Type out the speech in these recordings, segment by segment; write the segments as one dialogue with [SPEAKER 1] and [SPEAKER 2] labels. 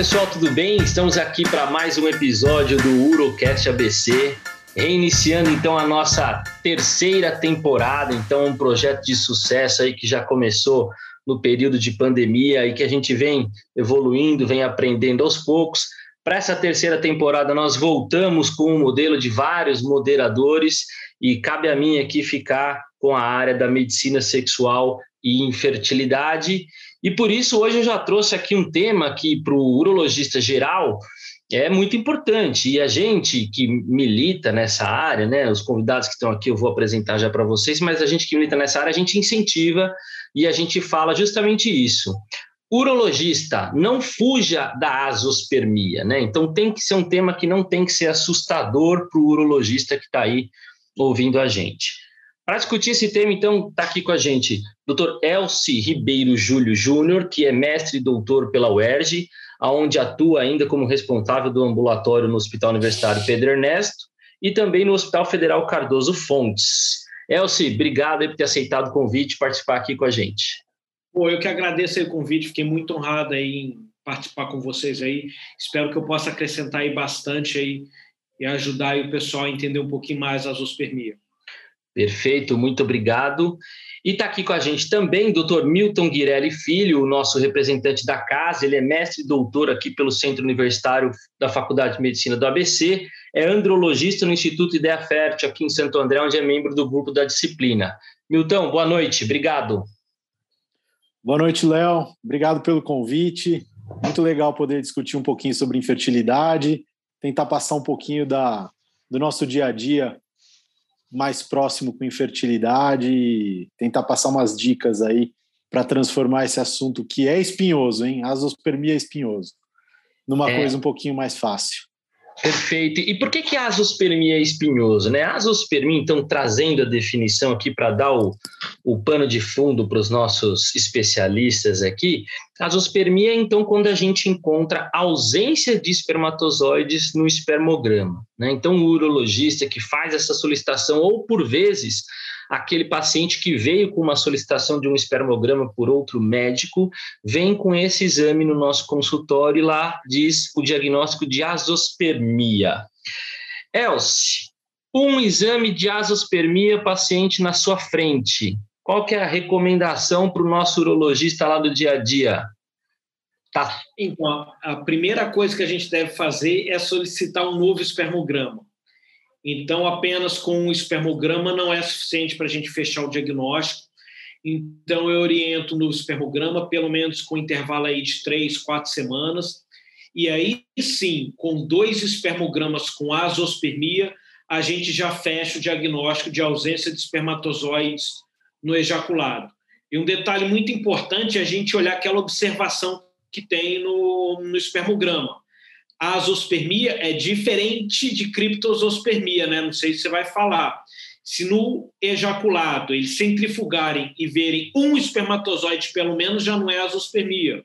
[SPEAKER 1] pessoal, tudo bem? Estamos aqui para mais um episódio do Urocast ABC, reiniciando então a nossa terceira temporada, então um projeto de sucesso aí que já começou no período de pandemia e que a gente vem evoluindo, vem aprendendo aos poucos. Para essa terceira temporada, nós voltamos com um modelo de vários moderadores e cabe a mim aqui ficar com a área da medicina sexual e infertilidade. E por isso, hoje eu já trouxe aqui um tema que, para o urologista geral, é muito importante. E a gente que milita nessa área, né, os convidados que estão aqui eu vou apresentar já para vocês, mas a gente que milita nessa área, a gente incentiva e a gente fala justamente isso. Urologista, não fuja da azospermia, né? Então tem que ser um tema que não tem que ser assustador para o urologista que está aí ouvindo a gente. Para discutir esse tema, então, está aqui com a gente Dr. Elci Ribeiro Júlio Júnior, que é mestre e doutor pela UERJ, onde atua ainda como responsável do ambulatório no Hospital Universitário Pedro Ernesto e também no Hospital Federal Cardoso Fontes. Elci, obrigado por ter aceitado o convite e participar aqui com a gente.
[SPEAKER 2] Pô, eu que agradeço o convite, fiquei muito honrado aí em participar com vocês aí. Espero que eu possa acrescentar aí bastante aí e ajudar aí o pessoal a entender um pouquinho mais a zoospermia.
[SPEAKER 1] Perfeito, muito obrigado. E está aqui com a gente também Dr. Milton Guirelli Filho, o nosso representante da casa. Ele é mestre e doutor aqui pelo Centro Universitário da Faculdade de Medicina do ABC. É andrologista no Instituto Ideia Fértil, aqui em Santo André, onde é membro do grupo da disciplina. Milton, boa noite, obrigado.
[SPEAKER 3] Boa noite, Léo. Obrigado pelo convite. Muito legal poder discutir um pouquinho sobre infertilidade, tentar passar um pouquinho da, do nosso dia a dia mais próximo com infertilidade e tentar passar umas dicas aí para transformar esse assunto que é espinhoso, hein? Azospermia é espinhoso, numa é. coisa um pouquinho mais fácil.
[SPEAKER 1] Perfeito. E por que, que azospermia é espinhoso? Né? Azospermia, então, trazendo a definição aqui para dar o, o pano de fundo para os nossos especialistas aqui, azospermia é, então, quando a gente encontra ausência de espermatozoides no espermograma. Né? Então, o urologista que faz essa solicitação, ou por vezes, aquele paciente que veio com uma solicitação de um espermograma por outro médico, vem com esse exame no nosso consultório e lá diz o diagnóstico de azospermia. Elce, um exame de azospermia paciente na sua frente. Qual que é a recomendação para o nosso urologista lá do dia a dia?
[SPEAKER 2] Tá. Então, a primeira coisa que a gente deve fazer é solicitar um novo espermograma. Então, apenas com um espermograma não é suficiente para a gente fechar o diagnóstico. Então, eu oriento no espermograma, pelo menos com intervalo aí de três, quatro semanas. E aí, sim, com dois espermogramas com azospermia, a gente já fecha o diagnóstico de ausência de espermatozoides no ejaculado. E um detalhe muito importante é a gente olhar aquela observação que tem no, no espermograma a azospermia é diferente de criptosospermia, né? Não sei se você vai falar. Se no ejaculado eles centrifugarem e verem um espermatozoide, pelo menos, já não é azospermia.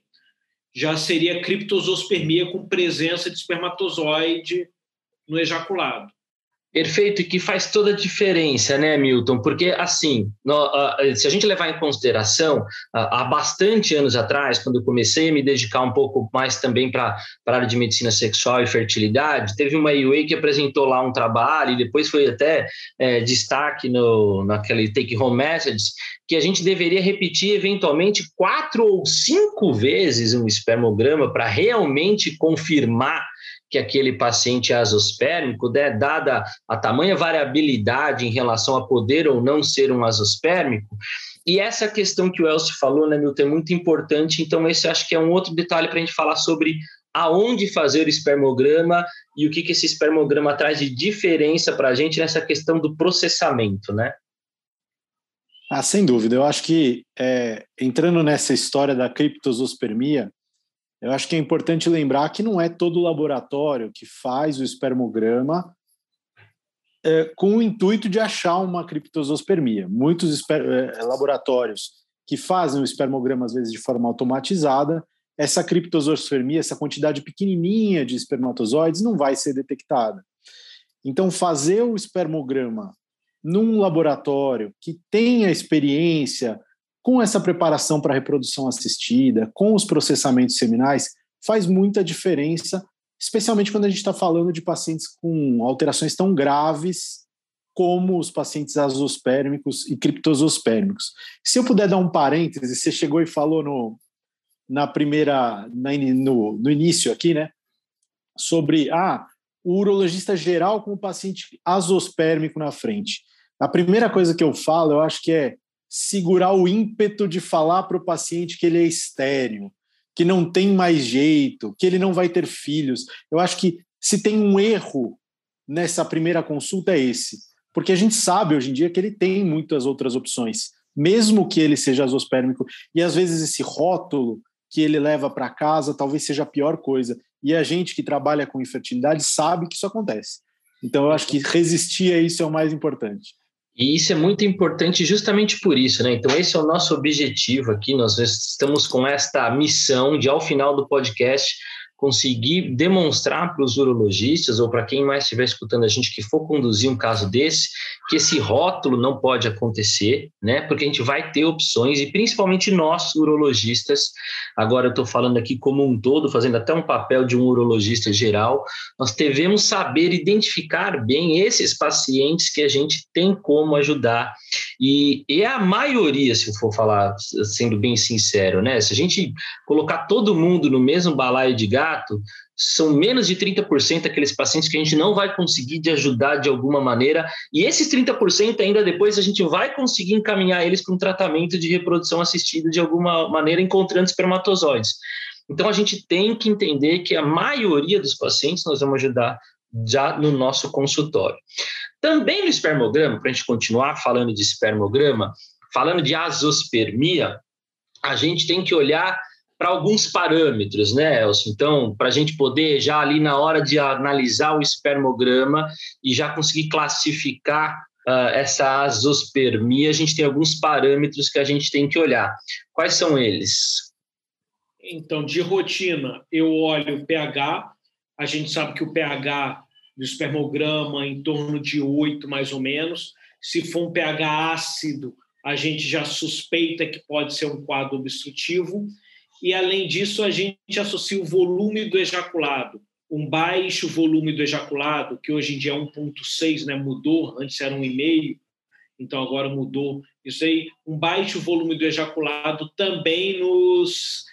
[SPEAKER 2] Já seria criptosospermia com presença de espermatozoide no ejaculado.
[SPEAKER 1] Perfeito, e que faz toda a diferença, né, Milton? Porque, assim, se a gente levar em consideração, há bastante anos atrás, quando eu comecei a me dedicar um pouco mais também para a área de medicina sexual e fertilidade, teve uma UA que apresentou lá um trabalho, e depois foi até é, destaque no, naquele Take Home Message, que a gente deveria repetir eventualmente quatro ou cinco vezes um espermograma para realmente confirmar que aquele paciente é azospérmico, né, dada a tamanha variabilidade em relação a poder ou não ser um azospérmico. E essa questão que o Elcio falou, né, Milton, é muito importante. Então, esse acho que é um outro detalhe para a gente falar sobre aonde fazer o espermograma e o que, que esse espermograma traz de diferença para a gente nessa questão do processamento, né?
[SPEAKER 3] Ah, sem dúvida. Eu acho que é, entrando nessa história da criptosospermia, eu acho que é importante lembrar que não é todo laboratório que faz o espermograma é, com o intuito de achar uma criptosospermia. Muitos é, laboratórios que fazem o espermograma, às vezes, de forma automatizada, essa criptosospermia, essa quantidade pequenininha de espermatozoides, não vai ser detectada. Então, fazer o espermograma num laboratório que tenha experiência com essa preparação para reprodução assistida, com os processamentos seminais, faz muita diferença, especialmente quando a gente está falando de pacientes com alterações tão graves como os pacientes azospérmicos e criptozospérmicos. Se eu puder dar um parêntese, você chegou e falou no, na primeira, na, no, no início aqui, né, sobre ah, o urologista geral com o paciente azospérmico na frente. A primeira coisa que eu falo, eu acho que é segurar o ímpeto de falar para o paciente que ele é estéreo, que não tem mais jeito, que ele não vai ter filhos. Eu acho que se tem um erro nessa primeira consulta é esse porque a gente sabe hoje em dia que ele tem muitas outras opções, mesmo que ele seja azospérmico, e às vezes esse rótulo que ele leva para casa talvez seja a pior coisa. E a gente que trabalha com infertilidade sabe que isso acontece. Então eu acho que resistir a isso é o mais importante.
[SPEAKER 1] E isso é muito importante justamente por isso, né? Então, esse é o nosso objetivo aqui. Nós estamos com esta missão de, ao final do podcast, conseguir demonstrar para os urologistas ou para quem mais estiver escutando a gente que for conduzir um caso desse, que esse rótulo não pode acontecer, né? Porque a gente vai ter opções e principalmente nós urologistas, agora eu estou falando aqui como um todo, fazendo até um papel de um urologista geral, nós devemos saber identificar bem esses pacientes que a gente tem como ajudar e, e a maioria, se eu for falar sendo bem sincero, né? Se a gente colocar todo mundo no mesmo balaio de gato, são menos de 30% aqueles pacientes que a gente não vai conseguir de ajudar de alguma maneira, e esses 30% ainda depois a gente vai conseguir encaminhar eles para um tratamento de reprodução assistida de alguma maneira, encontrando espermatozoides. Então a gente tem que entender que a maioria dos pacientes nós vamos ajudar já no nosso consultório. Também no espermograma, para a gente continuar falando de espermograma, falando de azospermia, a gente tem que olhar para alguns parâmetros, né, Elcio? Então, para a gente poder já ali na hora de analisar o espermograma e já conseguir classificar uh, essa azospermia, a gente tem alguns parâmetros que a gente tem que olhar. Quais são eles?
[SPEAKER 2] Então, de rotina, eu olho o pH. A gente sabe que o pH do espermograma em torno de 8, mais ou menos. Se for um pH ácido, a gente já suspeita que pode ser um quadro obstrutivo. E, além disso, a gente associa o volume do ejaculado. Um baixo volume do ejaculado, que hoje em dia é 1,6, né? mudou, antes era 1,5, então agora mudou. Isso aí, um baixo volume do ejaculado também nos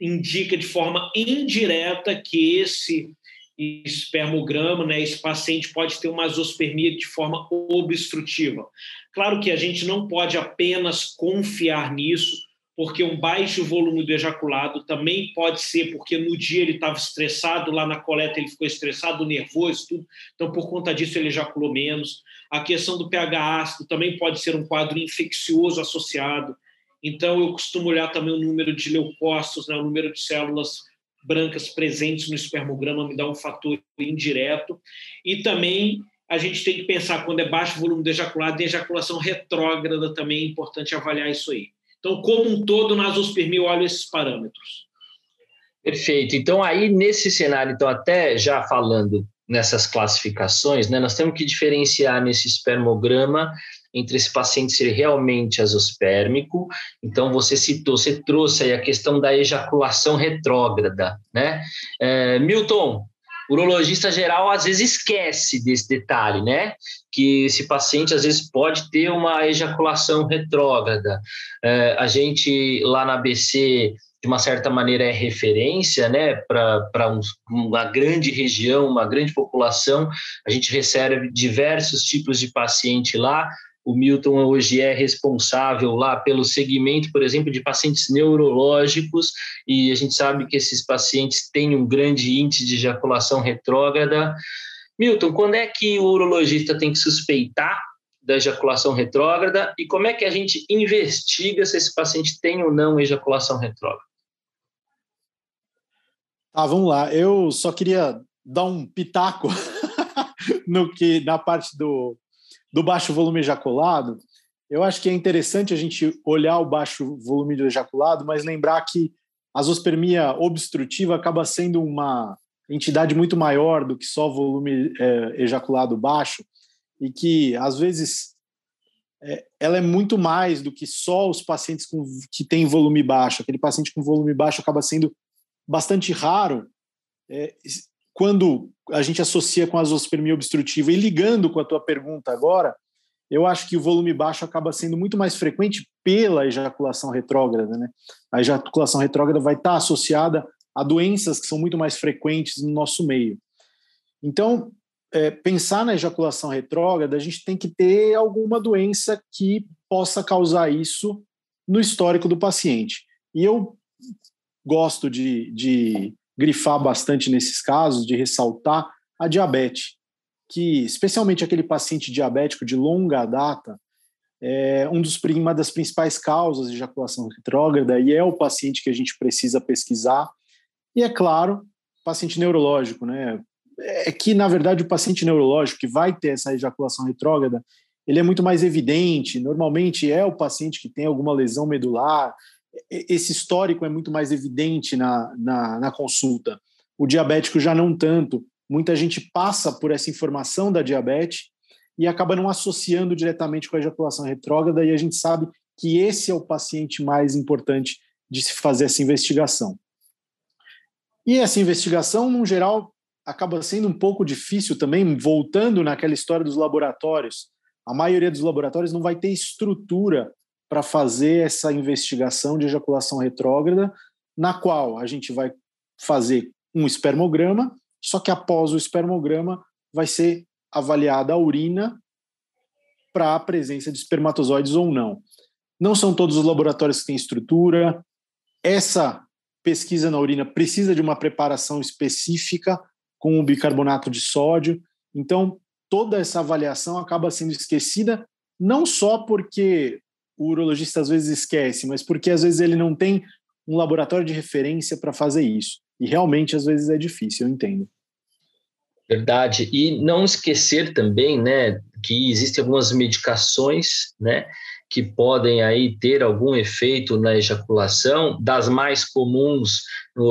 [SPEAKER 2] indica de forma indireta que esse espermograma, né, esse paciente pode ter uma azospermia de forma obstrutiva. Claro que a gente não pode apenas confiar nisso, porque um baixo volume do ejaculado também pode ser porque no dia ele estava estressado, lá na coleta ele ficou estressado, nervoso, tudo. Então, por conta disso, ele ejaculou menos. A questão do pH ácido também pode ser um quadro infeccioso associado. Então, eu costumo olhar também o número de leucócitos, né, o número de células brancas presentes no espermograma me dá um fator indireto. E também a gente tem que pensar, quando é baixo volume de ejaculado, em ejaculação retrógrada também é importante avaliar isso aí. Então, como um todo, na azospermia, eu olho esses parâmetros.
[SPEAKER 1] Perfeito. Então, aí, nesse cenário, então, até já falando nessas classificações, né, nós temos que diferenciar nesse espermograma entre esse paciente ser realmente azospérmico. Então, você citou, você trouxe aí a questão da ejaculação retrógrada, né? É, Milton, urologista geral às vezes esquece desse detalhe, né? Que esse paciente às vezes pode ter uma ejaculação retrógrada. É, a gente lá na ABC de uma certa maneira é referência né, para um, uma grande região, uma grande população. A gente recebe diversos tipos de paciente lá, o Milton hoje é responsável lá pelo segmento, por exemplo, de pacientes neurológicos, e a gente sabe que esses pacientes têm um grande índice de ejaculação retrógrada. Milton, quando é que o urologista tem que suspeitar da ejaculação retrógrada e como é que a gente investiga se esse paciente tem ou não ejaculação retrógrada?
[SPEAKER 3] Tá, vamos lá. Eu só queria dar um pitaco no que na parte do do baixo volume ejaculado, eu acho que é interessante a gente olhar o baixo volume do ejaculado, mas lembrar que a zoospermia obstrutiva acaba sendo uma entidade muito maior do que só volume é, ejaculado baixo e que às vezes é, ela é muito mais do que só os pacientes com, que têm volume baixo. Aquele paciente com volume baixo acaba sendo bastante raro é, quando a gente associa com a zoospermia obstrutiva. E ligando com a tua pergunta agora, eu acho que o volume baixo acaba sendo muito mais frequente pela ejaculação retrógrada. Né? A ejaculação retrógrada vai estar associada a doenças que são muito mais frequentes no nosso meio. Então, é, pensar na ejaculação retrógrada, a gente tem que ter alguma doença que possa causar isso no histórico do paciente. E eu gosto de, de grifar bastante nesses casos, de ressaltar a diabetes, que especialmente aquele paciente diabético de longa data, é um dos, uma das principais causas de ejaculação retrógrada e é o paciente que a gente precisa pesquisar. E é claro, paciente neurológico, né? É que na verdade o paciente neurológico que vai ter essa ejaculação retrógrada, ele é muito mais evidente. Normalmente é o paciente que tem alguma lesão medular, esse histórico é muito mais evidente na, na, na, consulta. O diabético já não tanto. Muita gente passa por essa informação da diabetes e acaba não associando diretamente com a ejaculação retrógrada, e a gente sabe que esse é o paciente mais importante de se fazer essa investigação. E essa investigação, no geral, acaba sendo um pouco difícil também, voltando naquela história dos laboratórios. A maioria dos laboratórios não vai ter estrutura para fazer essa investigação de ejaculação retrógrada, na qual a gente vai fazer um espermograma, só que após o espermograma vai ser avaliada a urina para a presença de espermatozoides ou não. Não são todos os laboratórios que têm estrutura. Essa pesquisa na urina precisa de uma preparação específica com o bicarbonato de sódio. Então, toda essa avaliação acaba sendo esquecida, não só porque o urologista às vezes esquece, mas porque às vezes ele não tem um laboratório de referência para fazer isso. E realmente às vezes é difícil, eu entendo.
[SPEAKER 1] Verdade. E não esquecer também, né, que existem algumas medicações, né, que podem aí ter algum efeito na ejaculação, das mais comuns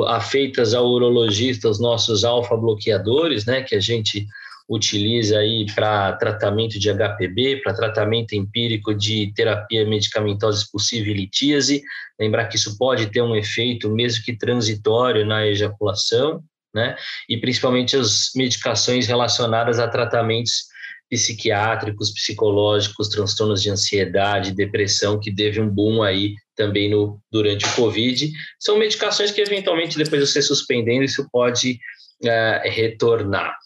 [SPEAKER 1] afeitas ao urologista, os nossos alfa-bloqueadores, né, que a gente utiliza aí para tratamento de HPB, para tratamento empírico de terapia medicamentosa expulsiva e litíase. Lembrar que isso pode ter um efeito, mesmo que transitório, na ejaculação, né? E principalmente as medicações relacionadas a tratamentos psiquiátricos, psicológicos, transtornos de ansiedade, depressão, que teve um boom aí também no, durante o Covid. São medicações que, eventualmente, depois de você suspendendo, isso pode uh, retornar.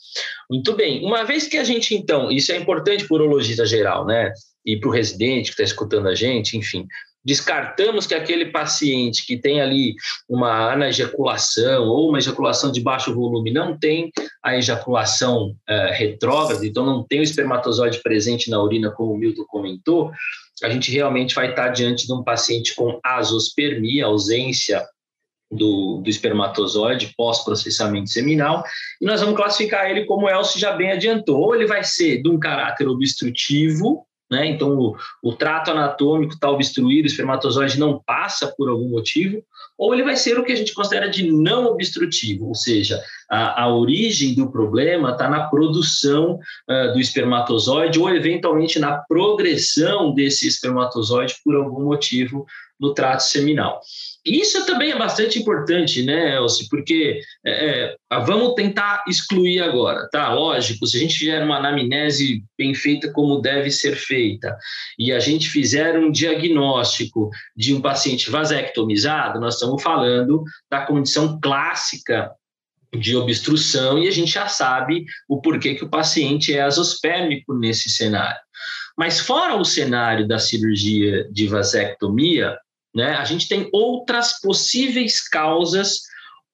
[SPEAKER 1] Muito bem. Uma vez que a gente, então, isso é importante para o urologista geral, né? E para o residente que está escutando a gente, enfim, descartamos que aquele paciente que tem ali uma anajaculação ou uma ejaculação de baixo volume não tem a ejaculação uh, retrógrada, então não tem o espermatozoide presente na urina, como o Milton comentou, a gente realmente vai estar diante de um paciente com azospermia, ausência do, do espermatozoide pós-processamento seminal, e nós vamos classificar ele como o Elcio já bem adiantou. Ou ele vai ser de um caráter obstrutivo, né? então o, o trato anatômico está obstruído, o espermatozoide não passa por algum motivo, ou ele vai ser o que a gente considera de não obstrutivo, ou seja, a, a origem do problema está na produção uh, do espermatozoide ou eventualmente na progressão desse espermatozoide por algum motivo no trato seminal. Isso também é bastante importante, né, Elcio? Porque é, é vamos tentar excluir agora, tá? Lógico, se a gente fizer uma anamnese bem feita como deve ser feita e a gente fizer um diagnóstico de um paciente vasectomizado, nós estamos falando da condição clássica de obstrução e a gente já sabe o porquê que o paciente é azospérmico nesse cenário. Mas fora o cenário da cirurgia de vasectomia, né? A gente tem outras possíveis causas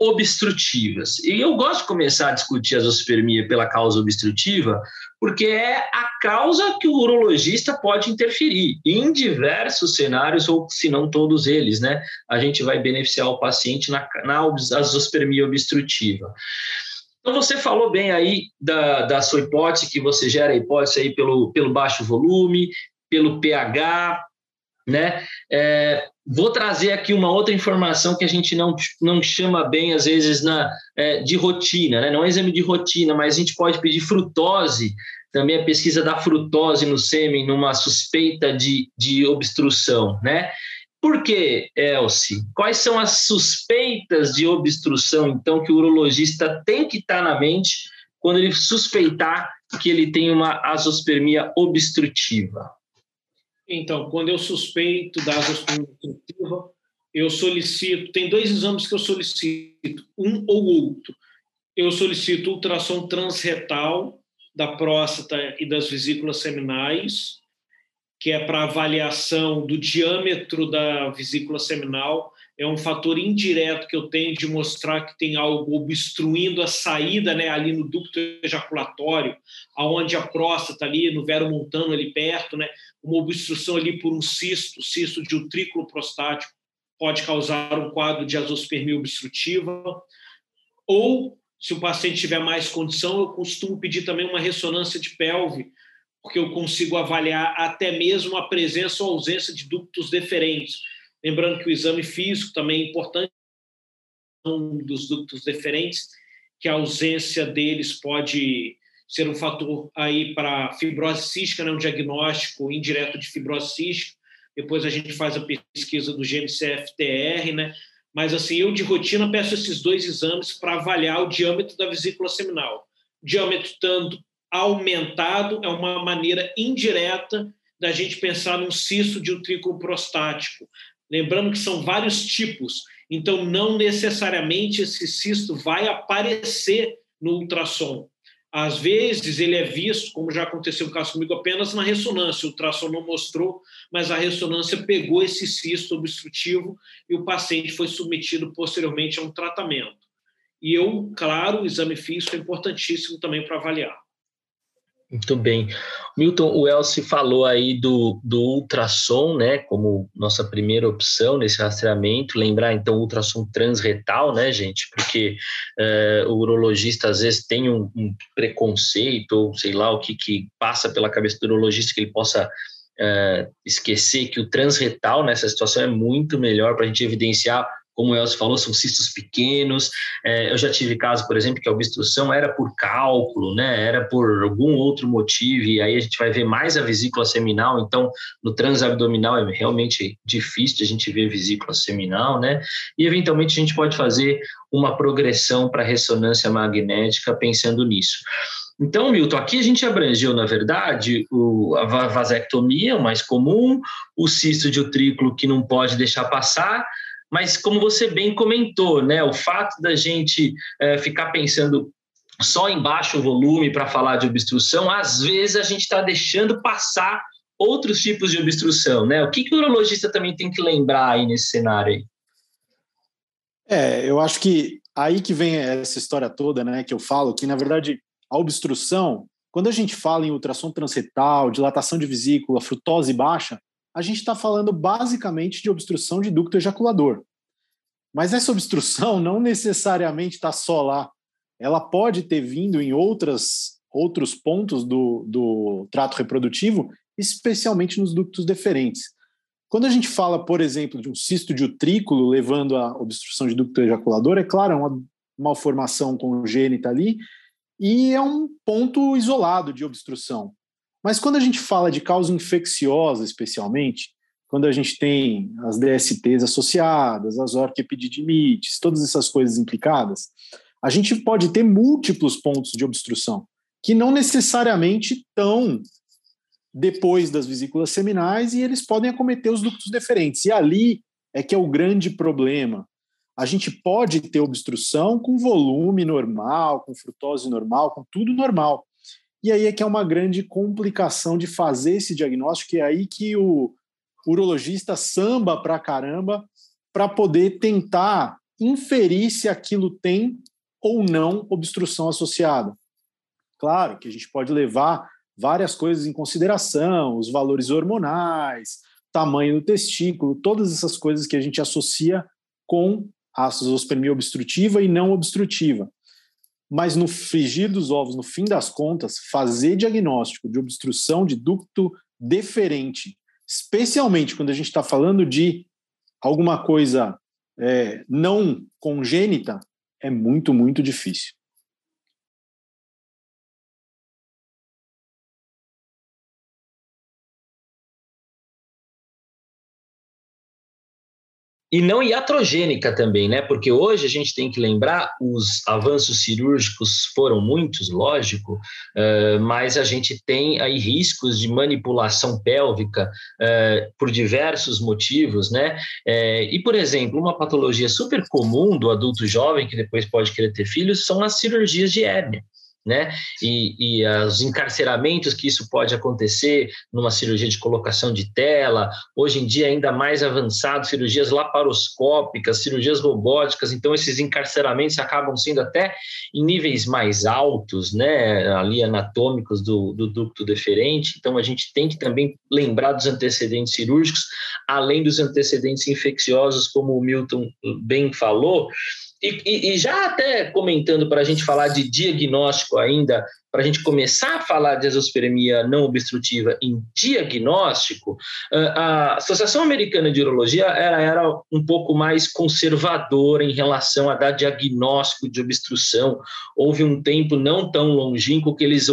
[SPEAKER 1] obstrutivas. E eu gosto de começar a discutir a zoospermia pela causa obstrutiva, porque é a causa que o urologista pode interferir em diversos cenários, ou se não todos eles, né? A gente vai beneficiar o paciente na, na zoospermia obstrutiva. Então, você falou bem aí da, da sua hipótese, que você gera a hipótese aí pelo, pelo baixo volume, pelo pH, né? É, vou trazer aqui uma outra informação que a gente não, não chama bem, às vezes, na, é, de rotina, né? não é exame de rotina, mas a gente pode pedir frutose, também a pesquisa da frutose no sêmen, numa suspeita de, de obstrução, né? Por que, Elci? Quais são as suspeitas de obstrução, então, que o urologista tem que estar na mente quando ele suspeitar que ele tem uma azospermia obstrutiva?
[SPEAKER 2] Então, quando eu suspeito da azospermia obstrutiva, eu solicito, tem dois exames que eu solicito, um ou outro. Eu solicito ultrassom transretal da próstata e das vesículas seminais, que é para avaliação do diâmetro da vesícula seminal. É um fator indireto que eu tenho de mostrar que tem algo obstruindo a saída né, ali no ducto ejaculatório, aonde a próstata ali, no vero montano ali perto, né, uma obstrução ali por um cisto, cisto de utrículo prostático, pode causar um quadro de azospermia obstrutiva. Ou, se o paciente tiver mais condição, eu costumo pedir também uma ressonância de pelve, porque eu consigo avaliar até mesmo a presença ou ausência de ductos deferentes. Lembrando que o exame físico também é importante dos ductos deferentes, que a ausência deles pode ser um fator aí para fibrose cística, né, um diagnóstico indireto de fibrose cística, depois a gente faz a pesquisa do GNCFTR, né? Mas assim, eu de rotina peço esses dois exames para avaliar o diâmetro da vesícula seminal. O diâmetro tanto aumentado é uma maneira indireta da gente pensar num cisto de utrículo prostático. Lembrando que são vários tipos, então não necessariamente esse cisto vai aparecer no ultrassom. Às vezes ele é visto, como já aconteceu no caso comigo, apenas na ressonância. O ultrassom não mostrou, mas a ressonância pegou esse cisto obstrutivo e o paciente foi submetido posteriormente a um tratamento. E eu, claro, o exame físico é importantíssimo também para avaliar.
[SPEAKER 1] Muito bem. Milton, o Elcio falou aí do, do ultrassom, né, como nossa primeira opção nesse rastreamento. Lembrar, então, ultrassom transretal, né, gente, porque uh, o urologista às vezes tem um, um, preconceito, ou sei lá o que, que passa pela cabeça do urologista que ele possa uh, esquecer que o transretal nessa situação é muito melhor para a gente evidenciar como o Elcio falou, são cistos pequenos. É, eu já tive caso, por exemplo, que a obstrução era por cálculo, né? Era por algum outro motivo, e aí a gente vai ver mais a vesícula seminal. Então, no transabdominal é realmente difícil a gente ver vesícula seminal, né? E eventualmente a gente pode fazer uma progressão para ressonância magnética pensando nisso. Então, Milton, aqui a gente abrangeu, na verdade, o, a vasectomia, o mais comum, o cisto de utrículo que não pode deixar passar, mas como você bem comentou, né, o fato da gente é, ficar pensando só em baixo volume para falar de obstrução, às vezes a gente está deixando passar outros tipos de obstrução, né? O que, que o urologista também tem que lembrar aí nesse cenário aí?
[SPEAKER 3] É, eu acho que aí que vem essa história toda, né, que eu falo, que na verdade a obstrução, quando a gente fala em ultrassom transretal, dilatação de vesícula, frutose baixa, a gente está falando basicamente de obstrução de ducto ejaculador. Mas essa obstrução não necessariamente está só lá. Ela pode ter vindo em outras, outros pontos do, do trato reprodutivo, especialmente nos ductos deferentes. Quando a gente fala, por exemplo, de um cisto de utrículo levando à obstrução de ducto ejaculador, é claro, é uma malformação congênita ali e é um ponto isolado de obstrução. Mas quando a gente fala de causa infecciosa, especialmente, quando a gente tem as DSTs associadas, as orquiepididimites, todas essas coisas implicadas, a gente pode ter múltiplos pontos de obstrução, que não necessariamente estão depois das vesículas seminais e eles podem acometer os ductos deferentes. E ali é que é o grande problema. A gente pode ter obstrução com volume normal, com frutose normal, com tudo normal. E aí é que é uma grande complicação de fazer esse diagnóstico, e é aí que o urologista samba pra caramba para poder tentar inferir se aquilo tem ou não obstrução associada. Claro que a gente pode levar várias coisas em consideração, os valores hormonais, tamanho do testículo, todas essas coisas que a gente associa com a zoospermia obstrutiva e não obstrutiva. Mas no frigir dos ovos, no fim das contas, fazer diagnóstico de obstrução de ducto deferente, especialmente quando a gente está falando de alguma coisa é, não congênita, é muito, muito difícil.
[SPEAKER 1] E não iatrogênica também, né? Porque hoje a gente tem que lembrar, os avanços cirúrgicos foram muitos, lógico, uh, mas a gente tem aí riscos de manipulação pélvica uh, por diversos motivos, né? Uh, e, por exemplo, uma patologia super comum do adulto jovem que depois pode querer ter filhos são as cirurgias de hérnia né? E, e os encarceramentos que isso pode acontecer numa cirurgia de colocação de tela, hoje em dia ainda mais avançado, cirurgias laparoscópicas, cirurgias robóticas, então esses encarceramentos acabam sendo até em níveis mais altos, né? Ali anatômicos do, do ducto deferente, então a gente tem que também lembrar dos antecedentes cirúrgicos, além dos antecedentes infecciosos, como o Milton bem falou, e, e, e, já até comentando para a gente falar de diagnóstico ainda, para a gente começar a falar de exospermia não obstrutiva em diagnóstico, a Associação Americana de Urologia era, era um pouco mais conservadora em relação a dar diagnóstico de obstrução. Houve um tempo não tão longínquo que eles,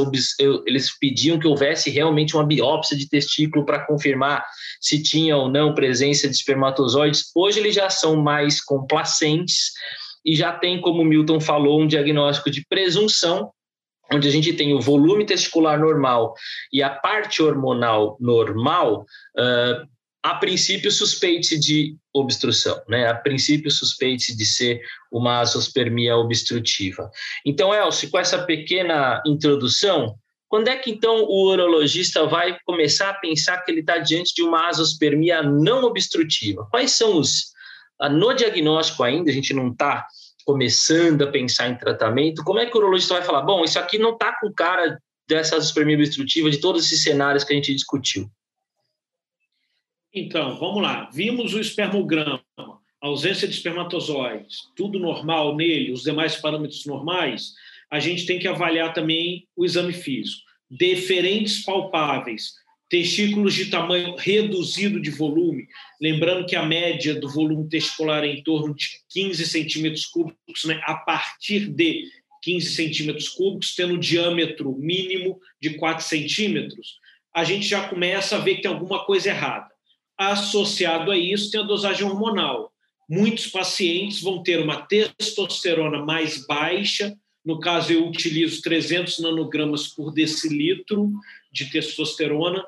[SPEAKER 1] eles pediam que houvesse realmente uma biópsia de testículo para confirmar se tinha ou não presença de espermatozoides. Hoje eles já são mais complacentes e já tem, como o Milton falou, um diagnóstico de presunção, onde a gente tem o volume testicular normal e a parte hormonal normal, uh, a princípio suspeite de obstrução, né? A princípio suspeite de ser uma azospermia obstrutiva. Então, Elcio, com essa pequena introdução, quando é que então o urologista vai começar a pensar que ele está diante de uma azospermia não obstrutiva? Quais são os ah, no diagnóstico ainda, a gente não está começando a pensar em tratamento, como é que o urologista vai falar, bom, isso aqui não está com cara dessa espermia obstrutiva, de todos esses cenários que a gente discutiu?
[SPEAKER 2] Então, vamos lá. Vimos o espermograma, ausência de espermatozoides, tudo normal nele, os demais parâmetros normais. A gente tem que avaliar também o exame físico. Deferentes palpáveis, testículos de tamanho reduzido de volume, lembrando que a média do volume testicular é em torno de 15 centímetros cúbicos, né, a partir de 15 centímetros cúbicos, tendo diâmetro mínimo de 4 centímetros, a gente já começa a ver que tem alguma coisa errada. Associado a isso, tem a dosagem hormonal. Muitos pacientes vão ter uma testosterona mais baixa, no caso, eu utilizo 300 nanogramas por decilitro de testosterona,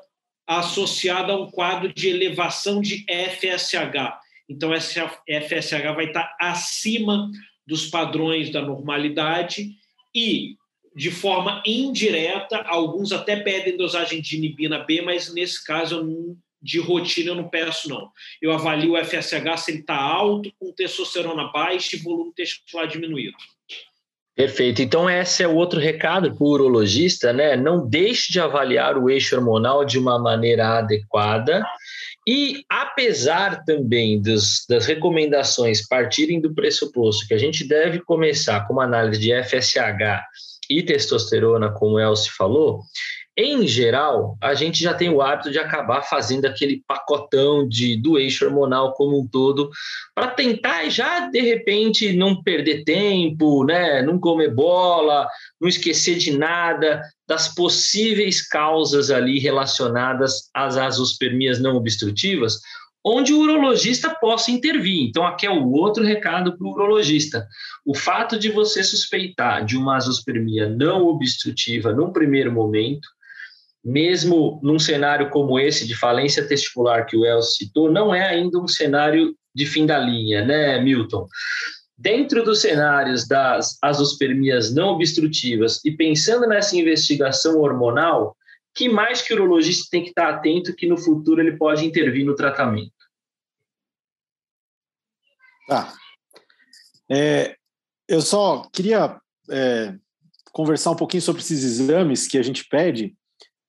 [SPEAKER 2] associada a um quadro de elevação de FSH. Então, esse FSH vai estar acima dos padrões da normalidade e, de forma indireta, alguns até pedem dosagem de inibina B, mas nesse caso, de rotina, eu não peço, não. Eu avalio o FSH se ele está alto, com testosterona baixa e volume testicular diminuído.
[SPEAKER 1] Perfeito. Então, esse é o outro recado para o urologista, né? Não deixe de avaliar o eixo hormonal de uma maneira adequada. E, apesar também dos, das recomendações partirem do pressuposto que a gente deve começar com uma análise de FSH e testosterona, como o Elcio falou, em geral, a gente já tem o hábito de acabar fazendo aquele pacotão de, do eixo hormonal como um todo, para tentar já, de repente, não perder tempo, né? não comer bola, não esquecer de nada, das possíveis causas ali relacionadas às azospermias não obstrutivas, onde o urologista possa intervir. Então, aqui é o outro recado para o urologista. O fato de você suspeitar de uma azospermia não obstrutiva num primeiro momento, mesmo num cenário como esse de falência testicular que o El citou, não é ainda um cenário de fim da linha, né, Milton? Dentro dos cenários das azospermias não obstrutivas e pensando nessa investigação hormonal, que mais que o urologista tem que estar atento que no futuro ele pode intervir no tratamento?
[SPEAKER 3] Tá. É, eu só queria é, conversar um pouquinho sobre esses exames que a gente pede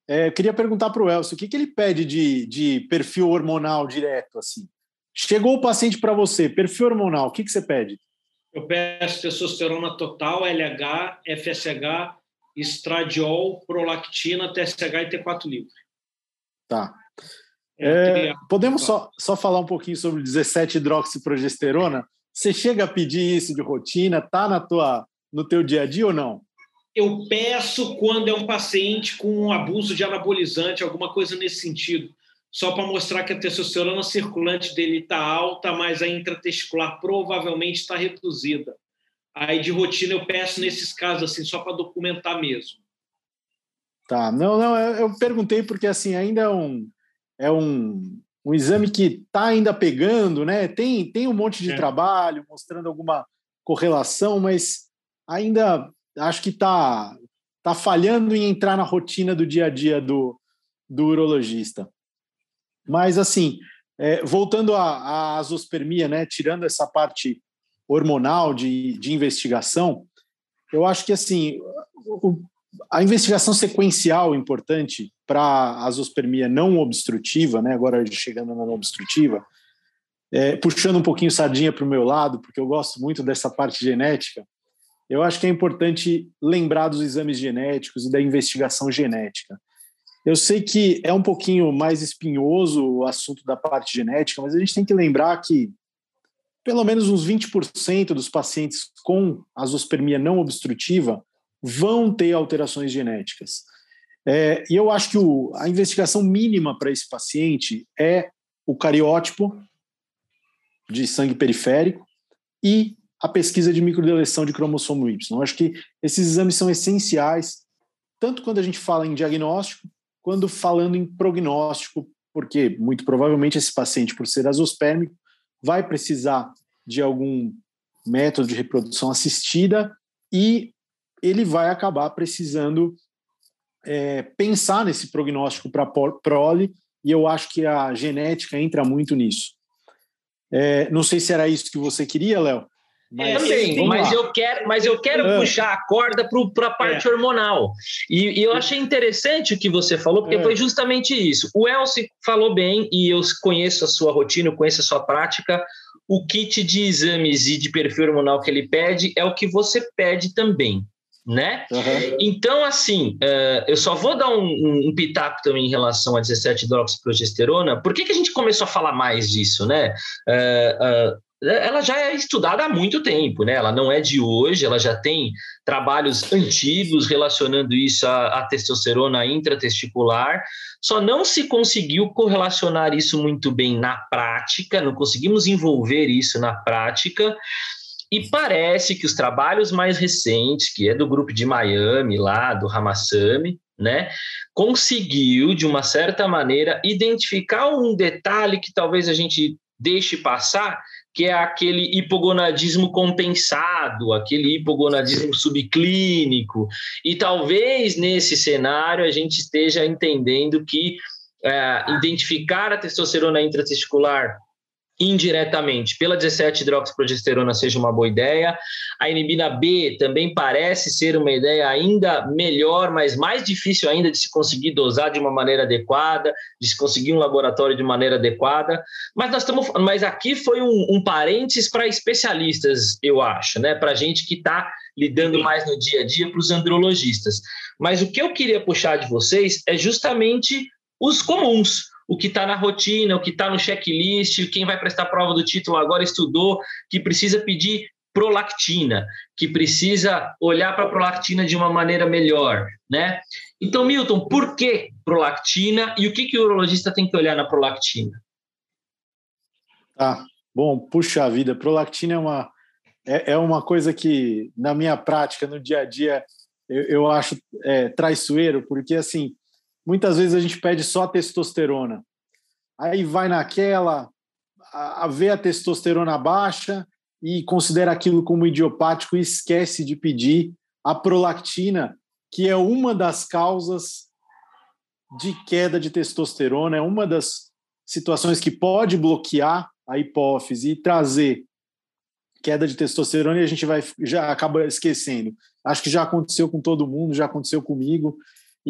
[SPEAKER 3] é, eu queria perguntar para o Elcio, o que, que ele pede de, de perfil hormonal direto? assim? Chegou o paciente para você, perfil hormonal, o que, que você pede?
[SPEAKER 2] Eu peço testosterona total, LH, FSH, estradiol, prolactina, TSH e T4 livre.
[SPEAKER 3] Tá. É, é podemos só, só falar um pouquinho sobre 17-hidroxiprogesterona? Você chega a pedir isso de rotina? Tá na tua, no teu dia a dia ou não?
[SPEAKER 2] Eu peço quando é um paciente com um abuso de anabolizante, alguma coisa nesse sentido. só para mostrar que a testosterona circulante dele está alta, mas a intratesticular provavelmente está reduzida. Aí de rotina eu peço nesses casos assim, só para documentar mesmo.
[SPEAKER 3] Tá, não, não, eu perguntei porque assim ainda é um, é um, um exame que está ainda pegando, né? Tem, tem um monte de é. trabalho mostrando alguma correlação, mas ainda acho que está tá falhando em entrar na rotina do dia a dia do, do urologista. Mas, assim, é, voltando à, azospermia, né, tirando essa parte hormonal de, de investigação, eu acho que, assim, o, a investigação sequencial importante para a azospermia não obstrutiva, né, agora chegando na não obstrutiva, é, puxando um pouquinho sardinha para o meu lado, porque eu gosto muito dessa parte genética, eu acho que é importante lembrar dos exames genéticos e da investigação genética. Eu sei que é um pouquinho mais espinhoso o assunto da parte genética, mas a gente tem que lembrar que pelo menos uns 20% dos pacientes com azospermia não obstrutiva vão ter alterações genéticas. É, e eu acho que o, a investigação mínima para esse paciente é o cariótipo de sangue periférico e a pesquisa de microdeleção de cromossomo Y. Eu acho que esses exames são essenciais, tanto quando a gente fala em diagnóstico, quando falando em prognóstico, porque muito provavelmente esse paciente, por ser azospérmico, vai precisar de algum método de reprodução assistida e ele vai acabar precisando é, pensar nesse prognóstico para prole, e eu acho que a genética entra muito nisso. É, não sei se era isso que você queria, Léo,
[SPEAKER 1] mas, Também, mas eu quero, mas eu quero é. puxar a corda para a parte é. hormonal. E, e, eu achei interessante o que você falou, porque é. foi justamente isso. O Elcio falou bem, e eu conheço a sua rotina, eu conheço a sua prática. O kit de exames e de perfil hormonal que ele pede é o que você pede também. Né? Uhum. Então, assim, uh, eu só vou dar um, um, pitaco também em relação a 17 hidroxiprogesterona. Por que, que a gente começou a falar mais disso, né? Uh, uh, ela já é estudada há muito tempo, né? Ela não é de hoje, ela já tem trabalhos antigos relacionando isso à, à testosterona intratesticular. Só não se conseguiu correlacionar isso muito bem na prática, não conseguimos envolver isso na prática. E parece que os trabalhos mais recentes, que é do grupo de Miami, lá do Ramassami, né, conseguiu, de uma certa maneira, identificar um detalhe que talvez a gente deixe passar, que é aquele hipogonadismo compensado, aquele hipogonadismo subclínico. E talvez nesse cenário a gente esteja entendendo que é, identificar a testosterona intratesticular indiretamente pela 17-hidroxiprogesterona seja uma boa ideia. A inibina B também parece ser uma ideia ainda melhor, mas mais difícil ainda de se conseguir dosar de uma maneira adequada, de se conseguir um laboratório de maneira adequada. Mas nós estamos, mas aqui foi um, um parênteses para especialistas, eu acho, né? Para gente que está lidando mais no dia a dia, para os andrologistas. Mas o que eu queria puxar de vocês é justamente os comuns o que está na rotina, o que está no checklist, quem vai prestar prova do título agora estudou, que precisa pedir prolactina, que precisa olhar para a prolactina de uma maneira melhor, né? Então, Milton, por que prolactina e o que, que o urologista tem que olhar na prolactina?
[SPEAKER 3] Tá, bom, puxa vida, prolactina é uma, é, é uma coisa que, na minha prática, no dia a dia, eu, eu acho é, traiçoeiro, porque, assim, muitas vezes a gente pede só testosterona. Aí vai naquela, a, a ver a testosterona baixa e considera aquilo como idiopático e esquece de pedir a prolactina, que é uma das causas de queda de testosterona, é uma das situações que pode bloquear a hipófise e trazer queda de testosterona e a gente vai já acaba esquecendo. Acho que já aconteceu com todo mundo, já aconteceu comigo.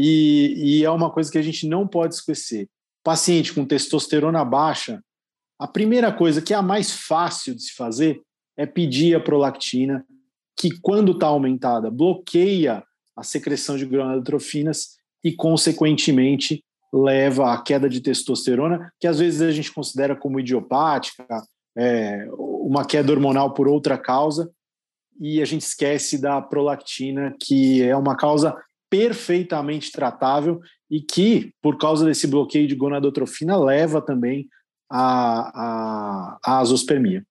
[SPEAKER 3] E, e é uma coisa que a gente não pode esquecer. Paciente com testosterona baixa, a primeira coisa que é a mais fácil de se fazer é pedir a prolactina, que quando está aumentada, bloqueia a secreção de gonadotrofinas e, consequentemente, leva à queda de testosterona, que às vezes a gente considera como idiopática, é, uma queda hormonal por outra causa, e a gente esquece da prolactina, que é uma causa perfeitamente tratável e que, por causa desse bloqueio de gonadotrofina, leva também à, à, à azospermia.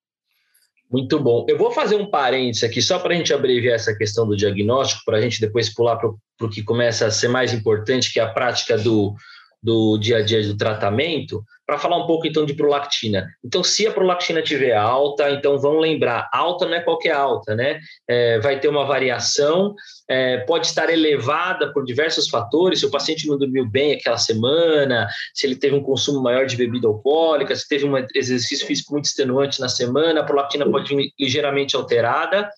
[SPEAKER 1] Muito bom. Eu vou fazer um parênteses aqui, só para a gente abreviar essa questão do diagnóstico, para a gente depois pular para o que começa a ser mais importante, que é a prática do, do dia a dia do tratamento, para falar um pouco então de prolactina. Então, se a prolactina tiver alta, então vamos lembrar, alta não é qualquer alta, né? É, vai ter uma variação, é, pode estar elevada por diversos fatores, se o paciente não dormiu bem aquela semana, se ele teve um consumo maior de bebida alcoólica, se teve um exercício físico muito extenuante na semana, a prolactina pode vir ligeiramente alterada.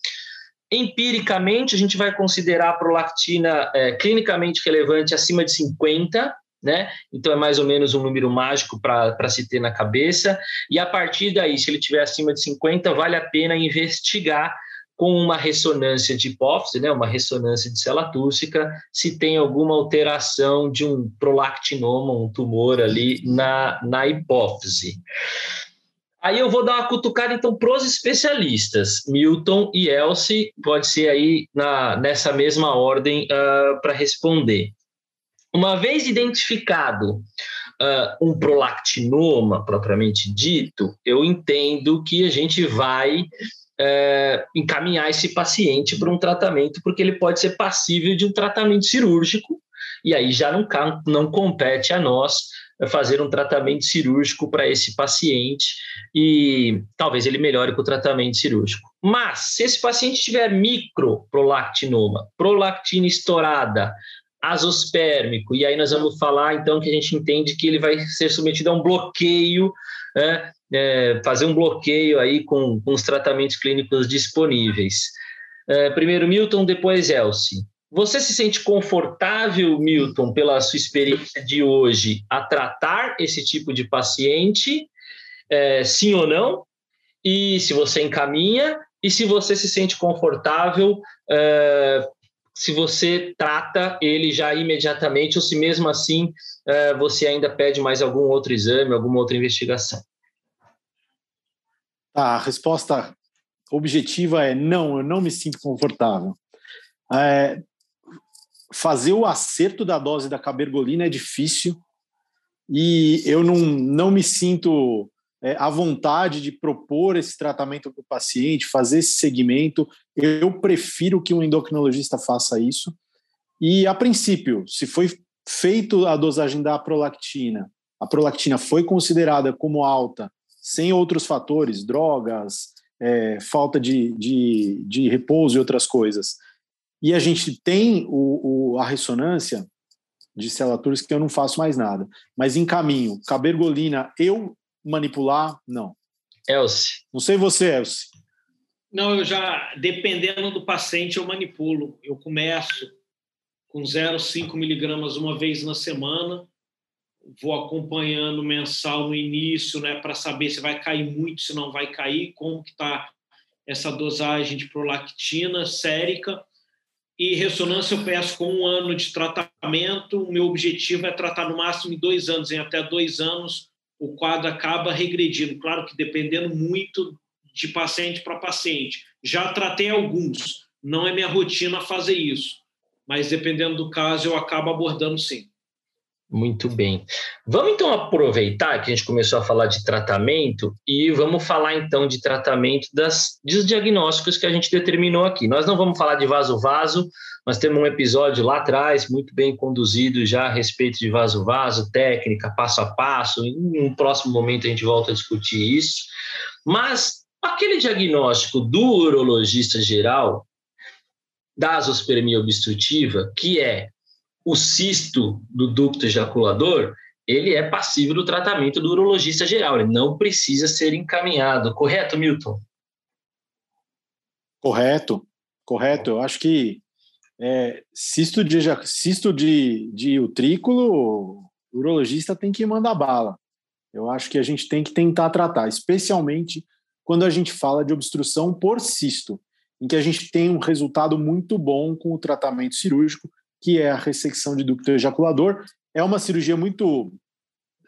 [SPEAKER 1] Empiricamente, a gente vai considerar a prolactina é, clinicamente relevante acima de 50, né? Então é mais ou menos um número mágico para se ter na cabeça. E a partir daí, se ele tiver acima de 50, vale a pena investigar com uma ressonância de hipófise, né, uma ressonância de célula túrcica, se tem alguma alteração de um prolactinoma, um tumor ali na, na hipófise. Aí eu vou dar uma cutucada então para os especialistas, Milton e Elsie, pode ser aí na, nessa mesma ordem uh, para responder. Uma vez identificado uh, um prolactinoma propriamente dito, eu entendo que a gente vai uh, encaminhar esse paciente para um tratamento, porque ele pode ser passível de um tratamento cirúrgico, e aí já não, não compete a nós fazer um tratamento cirúrgico para esse paciente e talvez ele melhore com o tratamento cirúrgico. Mas se esse paciente tiver microprolactinoma, prolactina estourada, azospérmico. E aí nós vamos falar, então, que a gente entende que ele vai ser submetido a um bloqueio, né? é, fazer um bloqueio aí com, com os tratamentos clínicos disponíveis. É, primeiro Milton, depois Elsie. Você se sente confortável, Milton, pela sua experiência de hoje, a tratar esse tipo de paciente? É, sim ou não? E se você encaminha, e se você se sente confortável é, se você trata ele já imediatamente ou se mesmo assim uh, você ainda pede mais algum outro exame, alguma outra investigação.
[SPEAKER 3] A resposta objetiva é não, eu não me sinto confortável. É, fazer o acerto da dose da cabergolina é difícil e eu não, não me sinto é, a vontade de propor esse tratamento para o paciente, fazer esse segmento. Eu prefiro que um endocrinologista faça isso. E, a princípio, se foi feito a dosagem da prolactina, a prolactina foi considerada como alta, sem outros fatores, drogas, é, falta de, de, de, repouso e outras coisas, e a gente tem o, o, a ressonância de célula que eu não faço mais nada. Mas em caminho, cabergolina, eu manipular, não.
[SPEAKER 1] Elcio.
[SPEAKER 3] Não sei você, Elcio.
[SPEAKER 2] Não, eu já, dependendo do paciente, eu manipulo. Eu começo com 0,5 miligramas uma vez na semana, vou acompanhando mensal no início, né, para saber se vai cair muito, se não vai cair, como que está essa dosagem de prolactina sérica. E ressonância eu peço com um ano de tratamento. O meu objetivo é tratar no máximo em dois anos, em até dois anos, o quadro acaba regredindo. Claro que dependendo muito de paciente para paciente. Já tratei alguns, não é minha rotina fazer isso, mas dependendo do caso, eu acabo abordando sim.
[SPEAKER 1] Muito bem. Vamos então aproveitar que a gente começou a falar de tratamento e vamos falar então de tratamento das, dos diagnósticos que a gente determinou aqui. Nós não vamos falar de vaso-vaso, nós temos um episódio lá atrás, muito bem conduzido já a respeito de vaso-vaso, técnica, passo a passo. Em um próximo momento a gente volta a discutir isso. Mas aquele diagnóstico do urologista geral da azospermia obstrutiva, que é o cisto do ducto ejaculador, ele é passível do tratamento do urologista geral, ele não precisa ser encaminhado. Correto, Milton?
[SPEAKER 3] Correto, correto. Eu acho que é, cisto de, cisto de, de utrículo, o urologista tem que mandar bala. Eu acho que a gente tem que tentar tratar, especialmente quando a gente fala de obstrução por cisto, em que a gente tem um resultado muito bom com o tratamento cirúrgico, que é a ressecção de ducto ejaculador. É uma cirurgia muito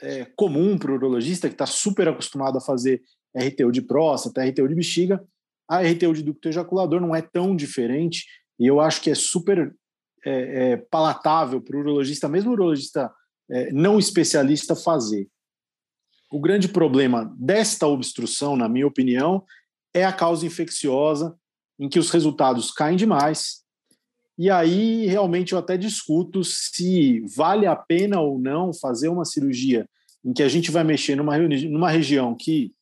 [SPEAKER 3] é, comum para o urologista, que está super acostumado a fazer RTU de próstata, RTU de bexiga. A RTU de ducto ejaculador não é tão diferente, e eu acho que é super é, é, palatável para o urologista, mesmo urologista é, não especialista, fazer. O grande problema desta obstrução, na minha opinião, é a causa infecciosa, em que os resultados caem demais. E aí, realmente, eu até discuto se vale a pena ou não fazer uma cirurgia em que a gente vai mexer numa, numa região que,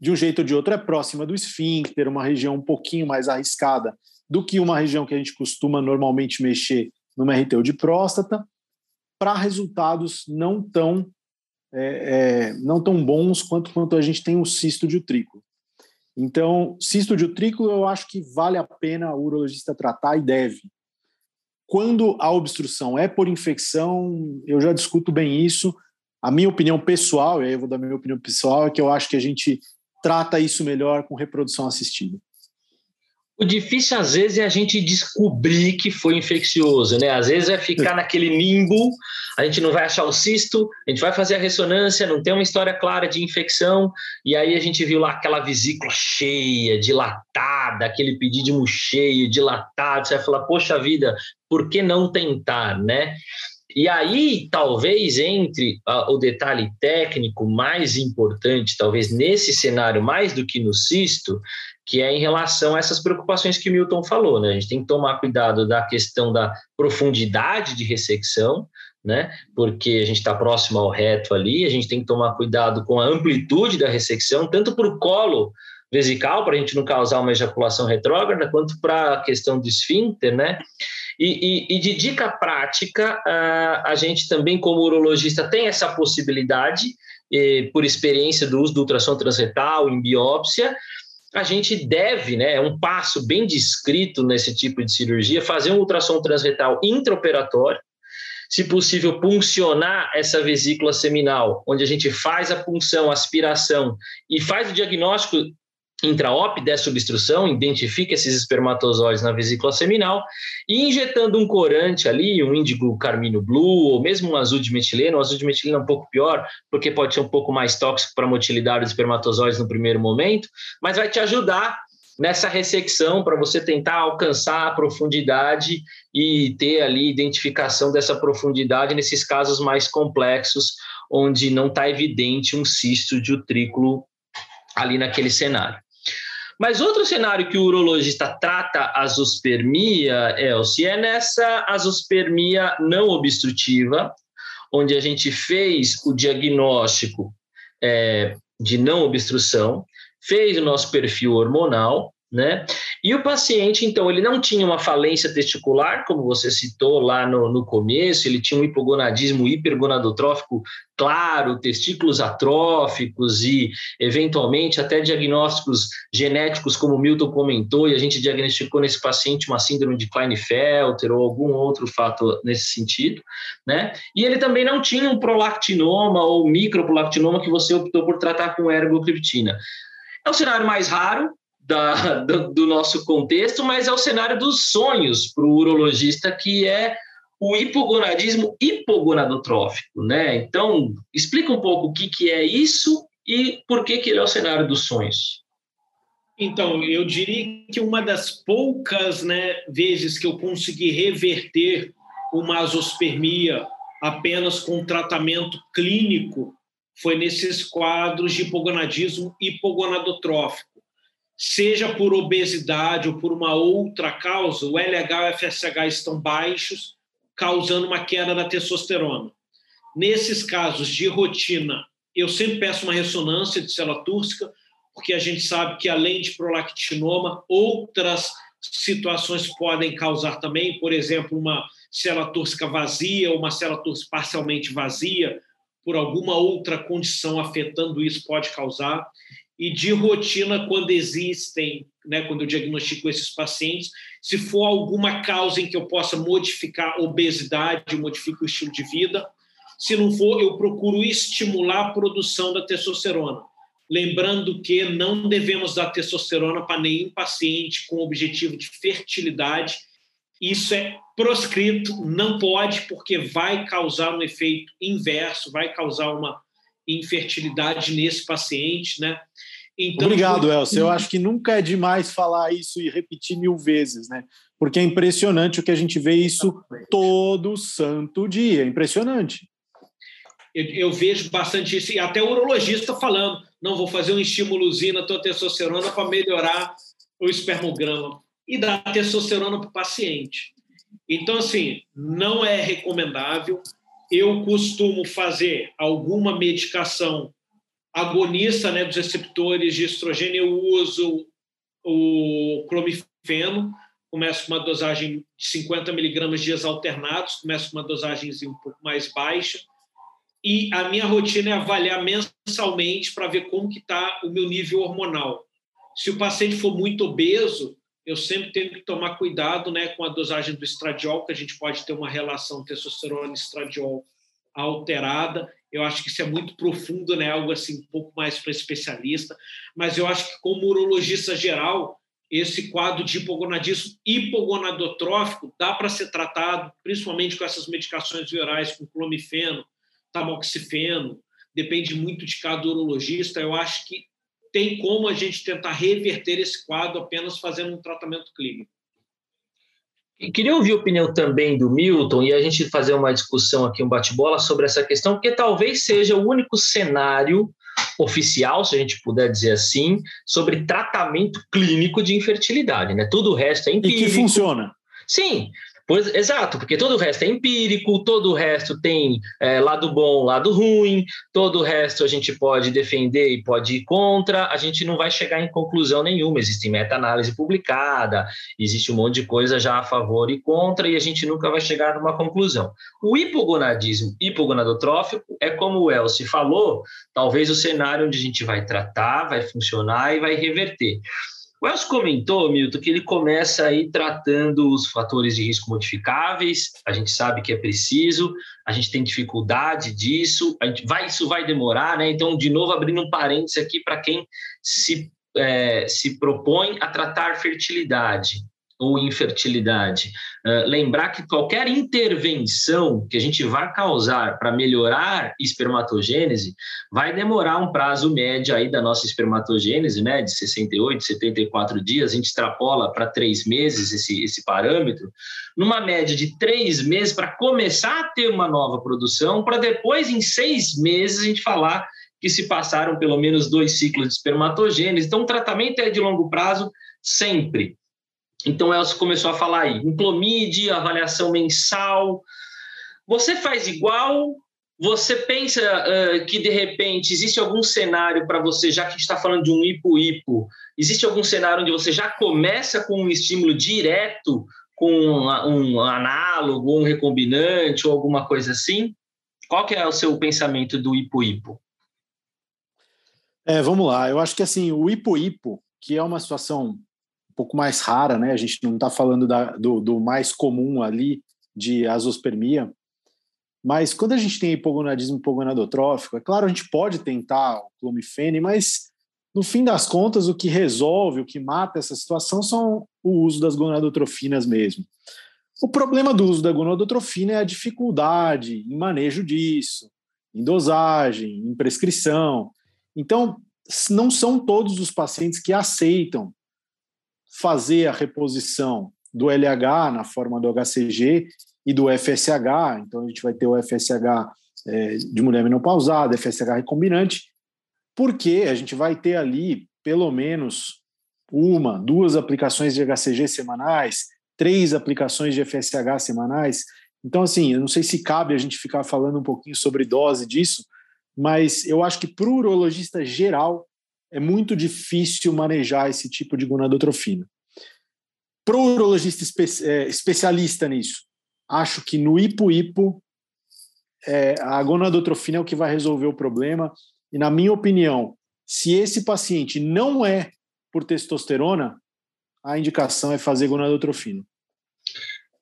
[SPEAKER 3] de um jeito ou de outro, é próxima do esfíncter, uma região um pouquinho mais arriscada do que uma região que a gente costuma normalmente mexer numa RTU de próstata, para resultados não tão, é, é, não tão bons quanto, quanto a gente tem o cisto de utrículo. Então, cisto de utrículo, eu acho que vale a pena o urologista tratar e deve. Quando a obstrução é por infecção, eu já discuto bem isso. A minha opinião pessoal, e aí eu vou dar minha opinião pessoal, é que eu acho que a gente trata isso melhor com reprodução assistida.
[SPEAKER 1] O difícil, às vezes, é a gente descobrir que foi infeccioso, né? Às vezes é ficar naquele limbo, a gente não vai achar o cisto, a gente vai fazer a ressonância, não tem uma história clara de infecção, e aí a gente viu lá aquela vesícula cheia, dilatada, aquele pedídimo cheio, dilatado, você vai falar, poxa vida, por que não tentar, né? E aí, talvez entre o detalhe técnico mais importante, talvez nesse cenário mais do que no cisto, que é em relação a essas preocupações que o Milton falou, né? A gente tem que tomar cuidado da questão da profundidade de ressecção, né? Porque a gente está próximo ao reto ali, a gente tem que tomar cuidado com a amplitude da ressecção, tanto para o colo vesical, para a gente não causar uma ejaculação retrógrada, quanto para a questão do esfíncter, né? E, e, e de dica prática, a, gente também, como urologista, tem essa possibilidade, por experiência do uso do ultrassom transretal em biópsia, a gente deve, né, é um passo bem descrito nesse tipo de cirurgia, fazer um ultrassom transretal intraoperatório, se possível, puncionar essa vesícula seminal, onde a gente faz a punção, aspiração e faz o diagnóstico intraop dessa obstrução, identifica esses espermatozoides na vesícula seminal e injetando um corante ali, um índigo carmínio blue ou mesmo um azul de metileno, o azul de metileno é um pouco pior porque pode ser um pouco mais tóxico para a motilidade dos espermatozoides no primeiro momento, mas vai te ajudar nessa ressecção para você tentar alcançar a profundidade e ter ali identificação dessa profundidade nesses casos mais complexos onde não está evidente um cisto de utrículo ali naquele cenário. Mas outro cenário que o urologista trata a azospermia, Elcio, é nessa azospermia não obstrutiva, onde a gente fez o diagnóstico é, de não obstrução, fez o nosso perfil hormonal, né? E o paciente, então, ele não tinha uma falência testicular, como você citou lá no, no começo, ele tinha um hipogonadismo hipergonadotrófico claro, testículos atróficos e, eventualmente, até diagnósticos genéticos, como o Milton comentou, e a gente diagnosticou nesse paciente uma síndrome de Klinefelter ou algum outro fato nesse sentido, né? E ele também não tinha um prolactinoma ou microprolactinoma que você optou por tratar com ergocriptina. É um cenário mais raro, da, do, do, nosso contexto, mas é o cenário dos sonhos para o urologista, que é o hipogonadismo hipogonadotrófico, né? Então, explica um pouco o que, que é isso e por que, que ele é o cenário dos sonhos.
[SPEAKER 2] Então, eu diria que uma das poucas né, vezes que eu consegui reverter uma azospermia apenas com tratamento clínico foi nesses quadros de hipogonadismo hipogonadotrófico seja por obesidade ou por uma outra causa, o LH e o FSH estão baixos, causando uma queda da testosterona. Nesses casos de rotina, eu sempre peço uma ressonância de célula túrcica, porque a gente sabe que além de prolactinoma, outras situações podem causar também, por exemplo, uma célula túrcica vazia, uma célula túrcica parcialmente vazia, por alguma outra condição afetando isso pode causar e de rotina quando existem, né, quando eu diagnostico esses pacientes, se for alguma causa em que eu possa modificar obesidade, modifico o estilo de vida. Se não for, eu procuro estimular a produção da testosterona. Lembrando que não devemos dar testosterona para nenhum paciente com objetivo de fertilidade. Isso é proscrito, não pode, porque vai causar um efeito inverso, vai causar uma infertilidade nesse paciente, né?
[SPEAKER 3] Então, Obrigado, Elcio. Eu acho que nunca é demais falar isso e repetir mil vezes, né? porque é impressionante o que a gente vê isso todo santo dia. É impressionante.
[SPEAKER 2] Eu, eu, vejo bastante isso, e até o urologista falando: não, vou fazer um estímulozinho na tua testosterona para melhorar o espermograma. E dar testosterona para o paciente. Então, assim, não é recomendável. Eu costumo fazer alguma medicação agonista né, dos receptores de estrogênio, eu uso o clomifeno, começo com uma dosagem de 50 miligramas dias alternados, começo com uma dosagem um pouco mais baixa, e a minha rotina é avaliar mensalmente para ver como que está o meu nível hormonal. Se o paciente for muito obeso, eu sempre tenho que tomar cuidado né, com a dosagem do estradiol, que a gente pode ter uma relação testosterona-estradiol alterada. Eu acho que isso é muito profundo, né, algo assim um pouco mais para especialista. Mas eu acho que, como urologista geral, esse quadro de hipogonadismo hipogonadotrófico dá para ser tratado, principalmente com essas medicações virais, com clomifeno, tamoxifeno, depende muito de cada urologista. Eu acho que tem como a gente tentar reverter esse quadro apenas fazendo um tratamento clínico.
[SPEAKER 1] E queria ouvir a opinião também do Milton e a gente fazer uma discussão aqui, um bate-bola sobre essa questão, porque talvez seja o único cenário oficial, se a gente puder dizer assim, sobre tratamento clínico de infertilidade, né? Tudo o resto é empírico.
[SPEAKER 3] E que funciona.
[SPEAKER 1] Sim, Pois, exato, porque todo o resto é empírico, todo o resto tem é, lado bom, lado ruim, todo o resto a gente pode defender e pode ir contra, a gente não vai chegar em conclusão nenhuma. Existe meta-análise publicada, existe um monte de coisa já a favor e contra, e a gente nunca vai chegar numa conclusão. O hipogonadismo hipogonadotrófico é como o Elcio falou, talvez o cenário onde a gente vai tratar, vai funcionar e vai reverter. O Elcio comentou, Milton, que ele começa aí tratando os fatores de risco modificáveis, a gente sabe que é preciso, a gente tem dificuldade disso, a gente vai, isso vai demorar, né? Então, de novo, abrindo um parênteses aqui para quem se, é, se propõe a tratar fertilidade ou infertilidade. Uh, lembrar que qualquer intervenção que a gente vai causar para melhorar espermatogênese vai demorar um prazo médio aí da nossa espermatogênese, né, de 68, 74 dias, a gente extrapola para três meses esse, esse parâmetro, numa média de três meses para começar a ter uma nova produção, para depois, em seis meses, a gente falar que se passaram pelo menos dois ciclos de espermatogênese. Então, o tratamento é de longo prazo sempre. Então, Elcio começou a falar aí, Implomide, avaliação mensal. Você faz igual? Você pensa uh, que, de repente, existe algum cenário para você, já que a gente está falando de um hipo-hipo, existe algum cenário onde você já começa com um estímulo direto, com um, um análogo, um recombinante ou alguma coisa assim? Qual que é o seu pensamento do hipo-hipo?
[SPEAKER 3] É, vamos lá. Eu acho que assim o hipo-hipo, que é uma situação pouco mais rara, né? A gente não está falando da, do, do, mais comum ali de azospermia, mas quando a gente tem hipogonadismo hipogonadotrófico, é claro, a gente pode tentar o clomifene, mas no fim das contas, o que resolve, o que mata essa situação são o uso das gonadotrofinas mesmo. O problema do uso da gonadotrofina é a dificuldade em manejo disso, em dosagem, em prescrição. Então, não são todos os pacientes que aceitam fazer a reposição do LH na forma do HCG e do FSH. Então, a gente vai ter o FSH é, de mulher menopausada, FSH recombinante, porque a gente vai ter ali pelo menos uma, duas aplicações de HCG semanais, três aplicações de FSH semanais. Então, assim, eu não sei se cabe a gente ficar falando um pouquinho sobre dose disso, mas eu acho que para o urologista geral, é muito difícil manejar esse tipo de gonadotrofina. Para o urologista espe é, especialista nisso, acho que no hipo-hipo é, a gonadotrofina é o que vai resolver o problema. E, na minha opinião, se esse paciente não é por testosterona, a indicação é fazer gonadotrofina.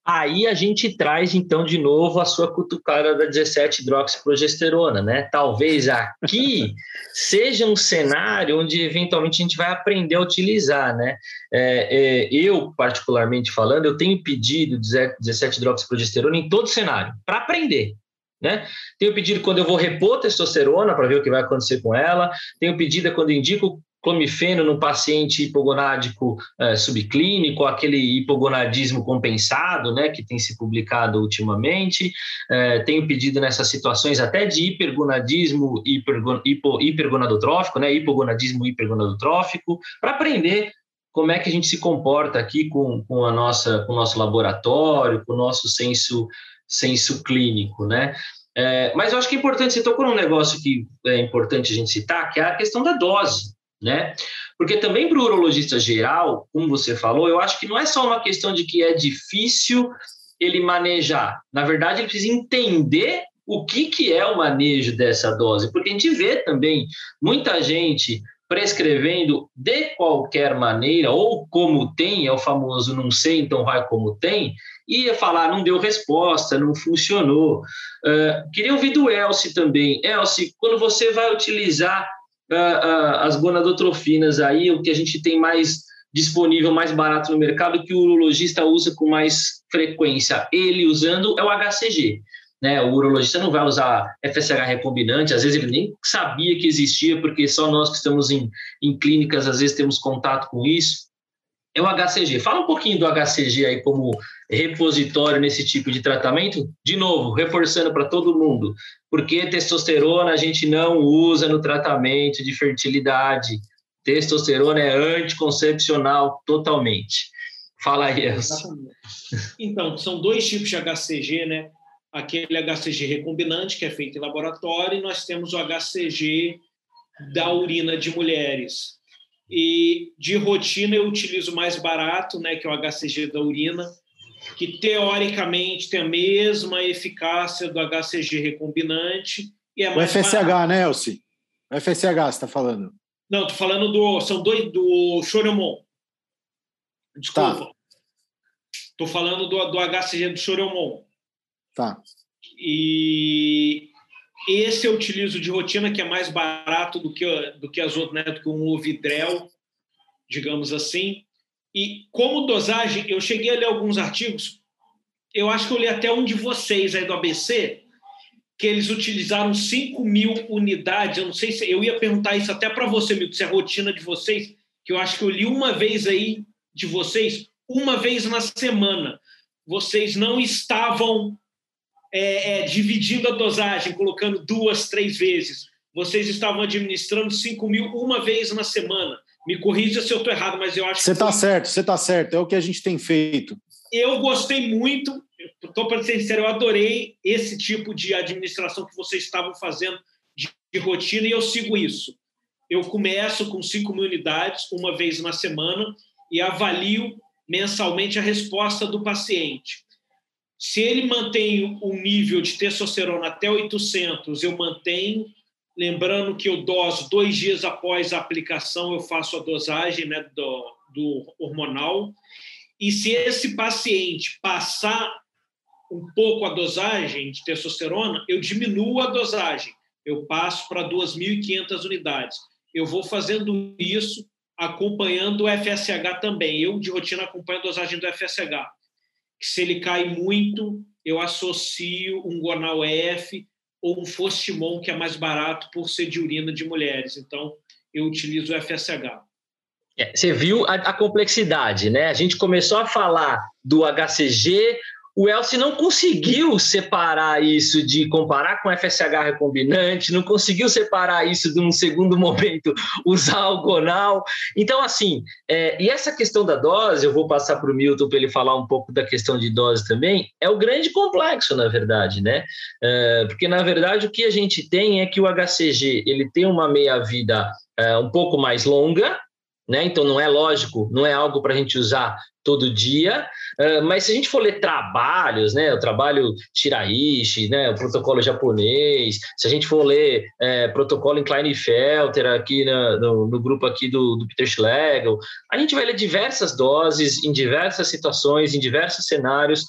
[SPEAKER 1] Aí a gente traz, então, de novo a sua cutucada da 17-hidroxiprogesterona, né? Talvez aqui seja um cenário onde, eventualmente, a gente vai aprender a utilizar, né? É, é, eu, particularmente falando, eu tenho pedido 17-hidroxiprogesterona em todo cenário, para aprender, né? Tenho pedido quando eu vou repor testosterona, para ver o que vai acontecer com ela. Tenho pedido quando indico clomifeno no paciente hipogonádico é, subclínico, aquele hipogonadismo compensado, né, que tem se publicado ultimamente. É, tenho pedido nessas situações até de hipergonadismo hipergon, hipo, hipergonadotrófico, né, hipogonadismo hipergonadotrófico, para aprender como é que a gente se comporta aqui com, com, a nossa, com o nosso laboratório, com o nosso senso, senso clínico, né? É, mas eu acho que é importante, você tocou num negócio que é importante a gente citar, que é a questão da dose né? Porque também para o urologista geral, como você falou, eu acho que não é só uma questão de que é difícil ele manejar. Na verdade, ele precisa entender o que, que é o manejo dessa dose, porque a gente vê também muita gente prescrevendo de qualquer maneira, ou como tem, é o famoso não sei, então vai como tem, e falar, não deu resposta, não funcionou. Uh, queria ouvir do Elcio também. Elcio, quando você vai utilizar as gonadotrofinas aí, o que a gente tem mais disponível, mais barato no mercado, que o urologista usa com mais frequência. Ele usando é o HCG. Né? O urologista não vai usar FSH recombinante, às vezes ele nem sabia que existia, porque só nós que estamos em, em clínicas, às vezes temos contato com isso é o HCG. Fala um pouquinho do HCG aí como repositório nesse tipo de tratamento. De novo, reforçando para todo mundo, porque testosterona a gente não usa no tratamento de fertilidade. Testosterona é anticoncepcional totalmente. Fala aí.
[SPEAKER 2] Então, são dois tipos de HCG, né? Aquele HCG recombinante, que é feito em laboratório, e nós temos o HCG da urina de mulheres. E de rotina eu utilizo mais barato, né, que é o HCG da urina, que teoricamente tem a mesma eficácia do HCG recombinante. E é
[SPEAKER 3] mais o FSH, barato. né, Elci? O FSH você está falando?
[SPEAKER 2] Não, estou falando do. São dois do Choromon. Desculpa. Estou tá. falando do, do HCG do Choromon.
[SPEAKER 3] Tá.
[SPEAKER 2] E esse eu utilizo de rotina, que é mais barato do que, do que as outras, né? do que um Ovidrel, digamos assim. E como dosagem, eu cheguei a ler alguns artigos, eu acho que eu li até um de vocês aí do ABC, que eles utilizaram 5 mil unidades. Eu não sei se. Eu ia perguntar isso até para você, Milton, se é a rotina de vocês, que eu acho que eu li uma vez aí de vocês, uma vez na semana. Vocês não estavam é, é, dividindo a dosagem, colocando duas, três vezes. Vocês estavam administrando 5 mil uma vez na semana. Me corrija se eu estou errado, mas eu acho
[SPEAKER 3] Você está certo, você está certo. É o que a gente tem feito.
[SPEAKER 2] Eu gostei muito, estou para ser sincero, eu adorei esse tipo de administração que vocês estavam fazendo de, de rotina e eu sigo isso. Eu começo com 5 mil unidades uma vez na semana e avalio mensalmente a resposta do paciente. Se ele mantém o nível de testosterona até 800, eu mantenho. Lembrando que eu doso dois dias após a aplicação, eu faço a dosagem né, do, do hormonal. E se esse paciente passar um pouco a dosagem de testosterona, eu diminuo a dosagem. Eu passo para 2.500 unidades. Eu vou fazendo isso acompanhando o FSH também. Eu, de rotina, acompanho a dosagem do FSH que se ele cai muito, eu associo um Gonal F ou um Fostimon, que é mais barato por ser de urina de mulheres. Então, eu utilizo o FSH.
[SPEAKER 1] É, você viu a, a, complexidade, né? A gente começou a falar do HCG, o Elcio não conseguiu separar isso de comparar com FSH recombinante, não conseguiu separar isso de um segundo momento usar o gonal. Então, assim, é, e essa questão da dose, eu vou passar para o Milton para ele falar um pouco da questão de dose também, é o grande complexo, na verdade, né? É, porque, na verdade, o que a gente tem é que o HCG ele tem uma meia-vida é, um pouco mais longa, né? Então não é lógico, não é algo para a gente usar todo dia, uh, mas se a gente for ler trabalhos, né, o trabalho Shiraishi, né, o protocolo japonês, se a gente for ler é, protocolo Kleinfelter aqui na, no, no, grupo aqui do, do Peter Schlegel, a gente vai ler diversas doses em diversas situações, em diversos cenários.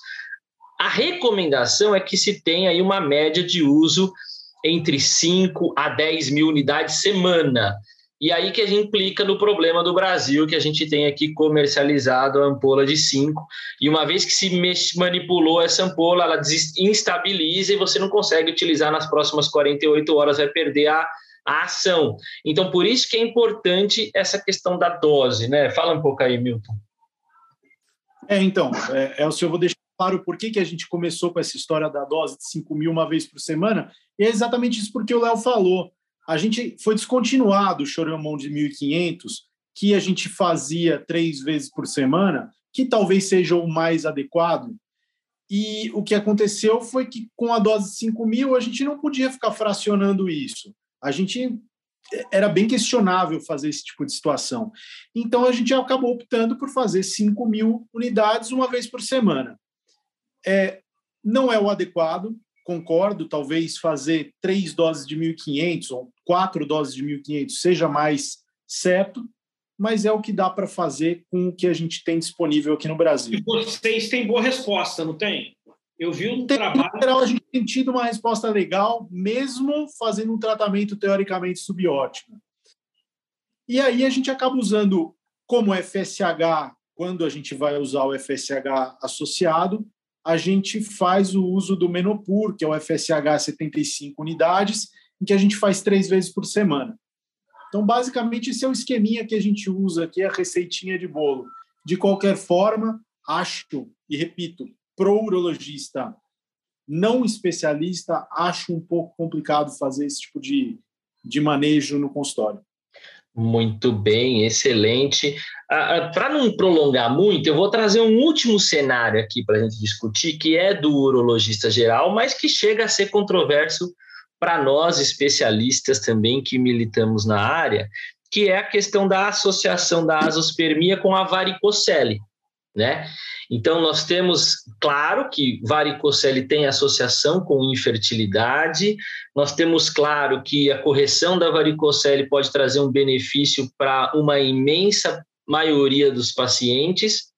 [SPEAKER 1] A recomendação é que se tenha aí uma média de uso entre 5 a 10 mil unidades semana. E aí que a gente implica no problema do Brasil, que a gente tem aqui comercializado a ampola de 5, e uma vez que se manipulou essa ampola, ela instabiliza e você não consegue utilizar nas próximas 48 horas, vai perder a a ação. Então, por isso que é importante essa questão da dose, né? Fala um pouco aí, Milton.
[SPEAKER 3] É, então, é, é, eu vou deixar claro por que, que a gente começou com essa história da dose de 5 mil uma vez por semana, e é exatamente isso porque o Léo falou. A gente foi descontinuado o Choramon de 1.500, que a gente fazia três vezes por semana, que talvez seja o mais adequado. E o que aconteceu foi que com a dose de 5 mil a gente não podia ficar fracionando isso. A gente era bem questionável fazer esse tipo de situação. Então a gente acabou optando por fazer 5 mil unidades uma vez por semana. É, não é o adequado, concordo, talvez fazer três doses de 1.500 ou quatro doses de 1.500 seja mais certo, mas é o que dá para fazer com o que a gente tem disponível aqui no Brasil.
[SPEAKER 2] E vocês têm boa resposta, não tem? Eu vi um tem, trabalho.
[SPEAKER 3] Em geral, a gente tem tido uma resposta legal, mesmo fazendo um tratamento teoricamente subótimo. E aí a gente acaba usando como FSH, quando a gente vai usar o FSH associado, a gente faz o uso do Menopur, que é o FSH 75 unidades, em que a gente faz três vezes por semana. Então, basicamente, esse é o esqueminha que a gente usa aqui, a receitinha de bolo. De qualquer forma, acho, e repito, pro urologista não especialista, acho um pouco complicado fazer esse tipo de, de manejo no consultório.
[SPEAKER 1] Muito bem, excelente. Para não prolongar muito, eu vou trazer um último cenário aqui para a gente discutir, que é do urologista geral, mas que chega a ser controverso para nós especialistas também que militamos na área, que é a questão da associação da azospermia com a varicocele, né? Então nós temos, claro, que varicocele tem associação com infertilidade. Nós temos claro que a correção da varicocele pode trazer um benefício para uma imensa maioria dos pacientes,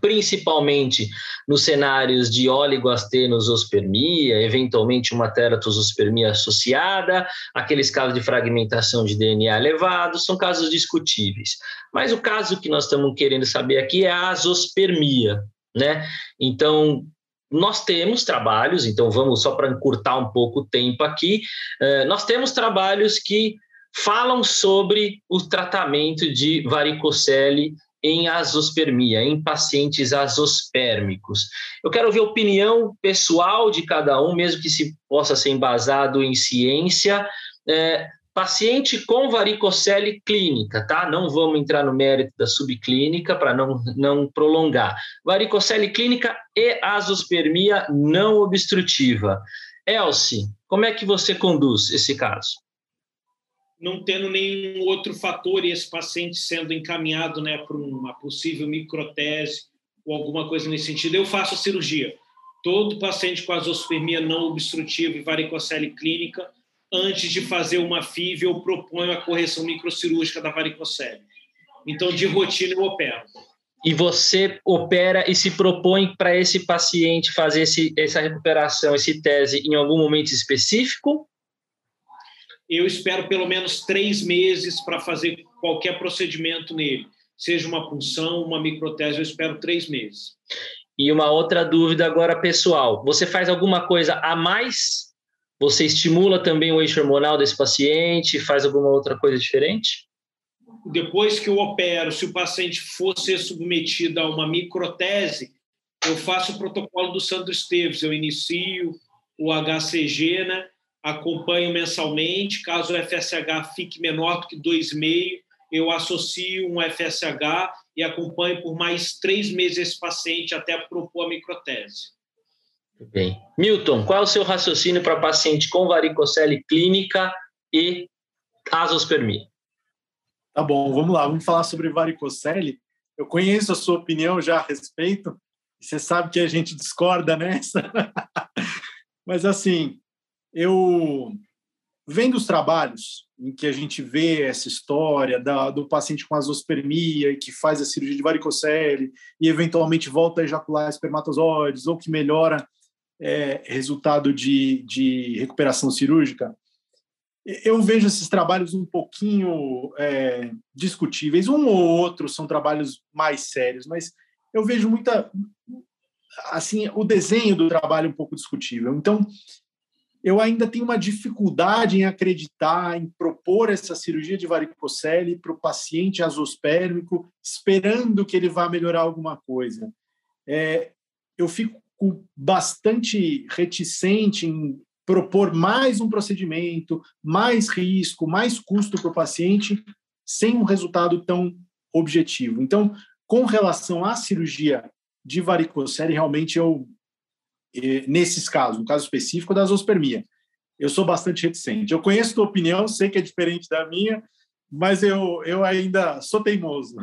[SPEAKER 1] principalmente nos cenários de oligoastenosospermia, eventualmente uma teratosospermia associada, aqueles casos de fragmentação de DNA elevado, são casos discutíveis. Mas o caso que nós estamos querendo saber aqui é a azospermia, né? Então, nós temos trabalhos, então vamos só para encurtar um pouco o tempo aqui, eh, nós temos trabalhos que falam sobre o tratamento de varicocele em azospermia, em pacientes azospérmicos. Eu quero ouvir a opinião pessoal de cada um, mesmo que se possa ser embasado em ciência. É, paciente com varicocele clínica, tá? Não vamos entrar no mérito da subclínica para não, não prolongar. Varicocele clínica e azospermia não obstrutiva. Elsie, como é que você conduz esse caso?
[SPEAKER 2] Não tendo nenhum outro fator e esse paciente sendo encaminhado né, para uma possível microtese ou alguma coisa nesse sentido, eu faço a cirurgia. Todo paciente com azospermia não obstrutiva e varicocele clínica, antes de fazer uma FIV, eu proponho a correção microcirúrgica da varicocele. Então, de rotina, eu opero.
[SPEAKER 1] E você opera e se propõe para esse paciente fazer esse, essa recuperação, esse tese em algum momento específico?
[SPEAKER 2] Eu espero pelo menos três meses para fazer qualquer procedimento nele, seja uma punção, uma microtese, eu espero três meses.
[SPEAKER 1] E uma outra dúvida agora pessoal: você faz alguma coisa a mais? Você estimula também o eixo hormonal desse paciente? Faz alguma outra coisa diferente?
[SPEAKER 2] Depois que eu opero, se o paciente for ser submetido a uma microtese, eu faço o protocolo do Sandro Esteves, eu inicio o HCG, né? Acompanho mensalmente. Caso o FSH fique menor do que 2,5, eu associo um FSH e acompanho por mais três meses esse paciente até propor a microtese.
[SPEAKER 1] Bem. Milton, qual é o seu raciocínio para paciente com varicocele clínica e azospermia?
[SPEAKER 3] Tá bom, vamos lá, vamos falar sobre varicocele. Eu conheço a sua opinião já a respeito, você sabe que a gente discorda nessa. Mas assim, eu vendo os trabalhos em que a gente vê essa história da, do paciente com azospermia e que faz a cirurgia de varicocele e eventualmente volta a ejacular espermatozoides ou que melhora é, resultado de, de recuperação cirúrgica, eu vejo esses trabalhos um pouquinho é, discutíveis. Um ou outro são trabalhos mais sérios, mas eu vejo muita assim o desenho do trabalho um pouco discutível. Então, eu ainda tenho uma dificuldade em acreditar, em propor essa cirurgia de varicocele para o paciente azospérmico, esperando que ele vá melhorar alguma coisa. É, eu fico bastante reticente em propor mais um procedimento, mais risco, mais custo para o paciente, sem um resultado tão objetivo. Então, com relação à cirurgia de varicocele, realmente eu nesses casos, no caso específico da zoospermia. Eu sou bastante reticente. Eu conheço tua opinião, sei que é diferente da minha, mas eu, eu ainda sou teimoso.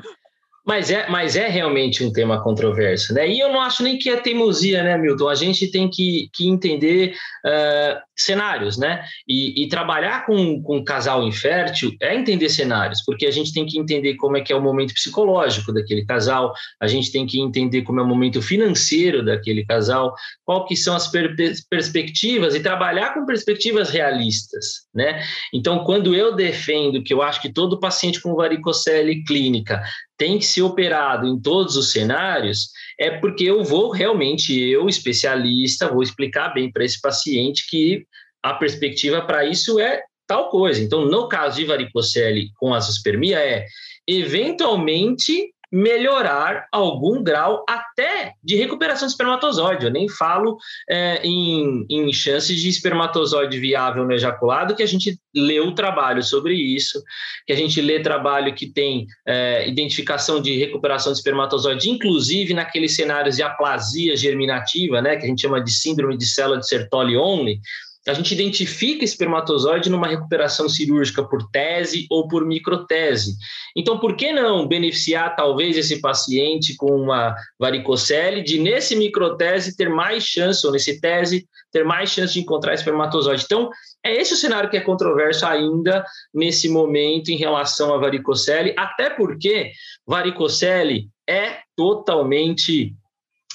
[SPEAKER 1] Mas é, mas é realmente um tema controverso, né? E eu não acho nem que é teimosia, né, Milton? A gente tem que, que entender uh, cenários, né? E, e, trabalhar com, com um casal infértil é entender cenários, porque a gente tem que entender como é que é o momento psicológico daquele casal, a gente tem que entender como é o momento financeiro daquele casal, qual que são as per perspectivas e trabalhar com perspectivas realistas, né? Então, quando eu defendo que eu acho que todo paciente com varicocele clínica tem que ser operado em todos os cenários, é porque eu vou realmente, eu, especialista, vou explicar bem para esse paciente que a perspectiva para isso é tal coisa. Então, no caso de varicocele com azospermia, é eventualmente melhorar algum grau até de recuperação de espermatozoide. Eu nem falo é, em, em chances de espermatozoide viável no ejaculado, que a gente lê o trabalho sobre isso, que a gente lê trabalho que tem é, identificação de recuperação de espermatozoide, inclusive naqueles cenários de aplasia germinativa, né, que a gente chama de síndrome de célula de Sertoli only, a gente identifica espermatozoide numa recuperação cirúrgica por tese ou por microtese. Então, por que não beneficiar talvez esse paciente com uma varicocele de nesse microtese ter mais chance, ou nesse tese, ter mais chance de encontrar espermatozoide? Então, é esse o cenário que é controverso ainda nesse momento em relação à varicocele, até porque varicocele é totalmente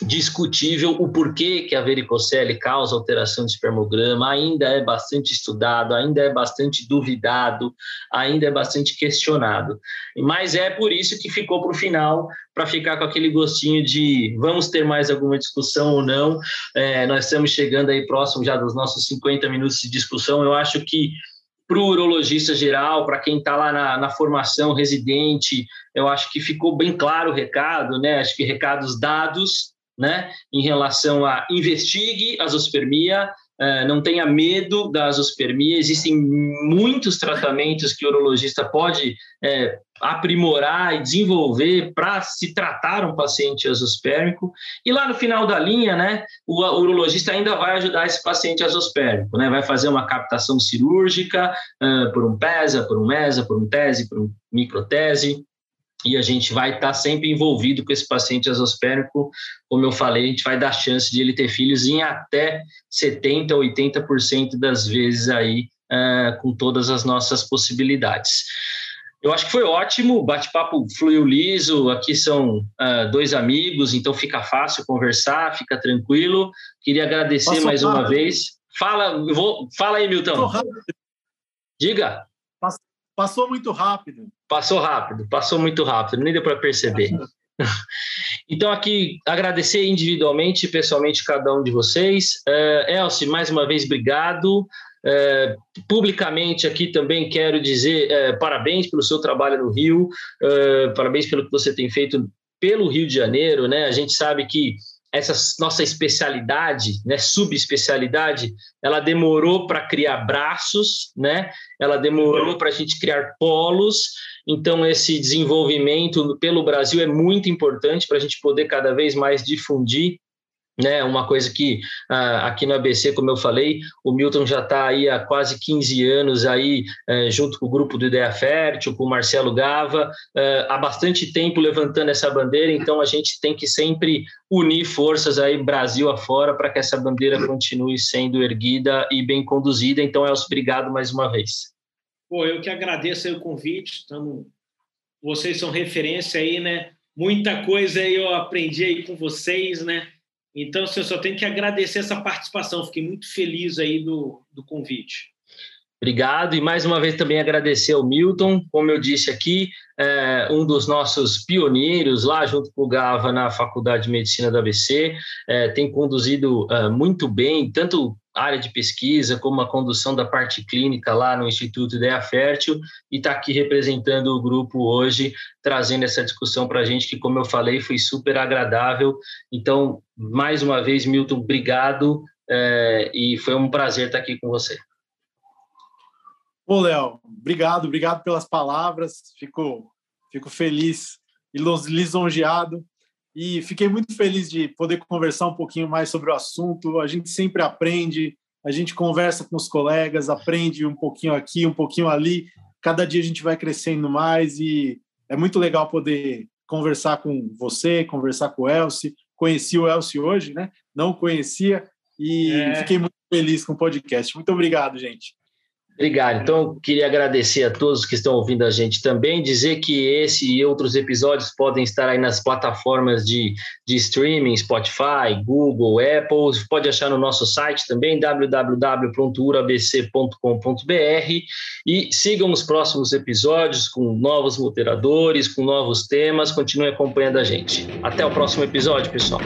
[SPEAKER 1] discutível o porquê que a varicocele causa alteração de espermograma, ainda é bastante estudado, ainda é bastante duvidado, ainda é bastante questionado. Mas é por isso que ficou para o final, para ficar com aquele gostinho de vamos ter mais alguma discussão ou não. É, nós estamos chegando aí próximo já dos nossos 50 minutos de discussão. Eu acho que para o urologista geral, para quem está lá na, na, formação residente, eu acho que ficou bem claro o recado, né? Acho que recados dados né, em relação a investigue a zoospermia, uh, não tenha medo da zoospermia, existem muitos tratamentos que o urologista pode é, aprimorar e desenvolver para se tratar um paciente azospérmico. E lá no final da linha, né, o, o urologista ainda vai ajudar esse paciente azospérmico, né, vai fazer uma captação cirúrgica uh, por um PESA, por um MESA, por um TESE, por um microtese, e a gente vai estar tá sempre envolvido com esse paciente azospérmico. Como eu falei, a gente vai dar chance de ele ter filhos em até 70%, 80% das vezes aí, uh, com todas as nossas possibilidades. Eu acho que foi ótimo, o bate-papo fluiu liso, aqui são uh, dois amigos, então fica fácil conversar, fica tranquilo. Queria agradecer mais uma vez. Fala, vou, fala aí, Milton. Diga.
[SPEAKER 3] Passou muito rápido.
[SPEAKER 1] Passou rápido, passou muito rápido, nem deu para perceber. Então, aqui, agradecer individualmente, pessoalmente, cada um de vocês. Uh, Elcio, mais uma vez, obrigado. Uh, publicamente aqui também quero dizer uh, parabéns pelo seu trabalho no Rio, uh, parabéns pelo que você tem feito pelo Rio de Janeiro, né? A gente sabe que essa nossa especialidade, né, subespecialidade, ela demorou para criar braços, né? Ela demorou para a gente criar polos. Então esse desenvolvimento pelo Brasil é muito importante para a gente poder cada vez mais difundir né, uma coisa que ah, aqui no ABC, como eu falei, o Milton já está aí há quase 15 anos aí, eh, junto com o grupo do Ideia Fértil, com o Marcelo Gava, eh, há bastante tempo levantando essa bandeira, então a gente tem que sempre unir forças aí Brasil afora para que essa bandeira continue sendo erguida e bem conduzida. Então, Elcio, obrigado mais uma vez.
[SPEAKER 2] Pô, eu que agradeço o convite, tamo... vocês são referência aí, né? Muita coisa eu aprendi aí com vocês, né? Então, assim, eu só tenho que agradecer essa participação. Fiquei muito feliz aí do, do convite.
[SPEAKER 1] Obrigado e mais uma vez também agradecer ao Milton, como eu disse aqui, é um dos nossos pioneiros lá junto com o Gava na Faculdade de Medicina da ABC, é, tem conduzido é, muito bem, tanto área de pesquisa, como a condução da parte clínica lá no Instituto Ideia Fértil, e está aqui representando o grupo hoje, trazendo essa discussão para a gente, que, como eu falei, foi super agradável. Então, mais uma vez, Milton, obrigado, é, e foi um prazer estar aqui com você.
[SPEAKER 3] Ô, Léo, obrigado, obrigado pelas palavras, fico, fico feliz e lisonjeado e fiquei muito feliz de poder conversar um pouquinho mais sobre o assunto. A gente sempre aprende, a gente conversa com os colegas, aprende um pouquinho aqui, um pouquinho ali. Cada dia a gente vai crescendo mais e é muito legal poder conversar com você, conversar com o Elcio. Conheci o Elcio hoje, né? Não conhecia e é. fiquei muito feliz com o podcast. Muito obrigado, gente.
[SPEAKER 1] Obrigado. Então, queria agradecer a todos que estão ouvindo a gente também, dizer que esse e outros episódios podem estar aí nas plataformas de, de streaming, Spotify, Google, Apple, pode achar no nosso site também, www.urabc.com.br e sigam os próximos episódios com novos moderadores, com novos temas, continue acompanhando a gente. Até o próximo episódio, pessoal.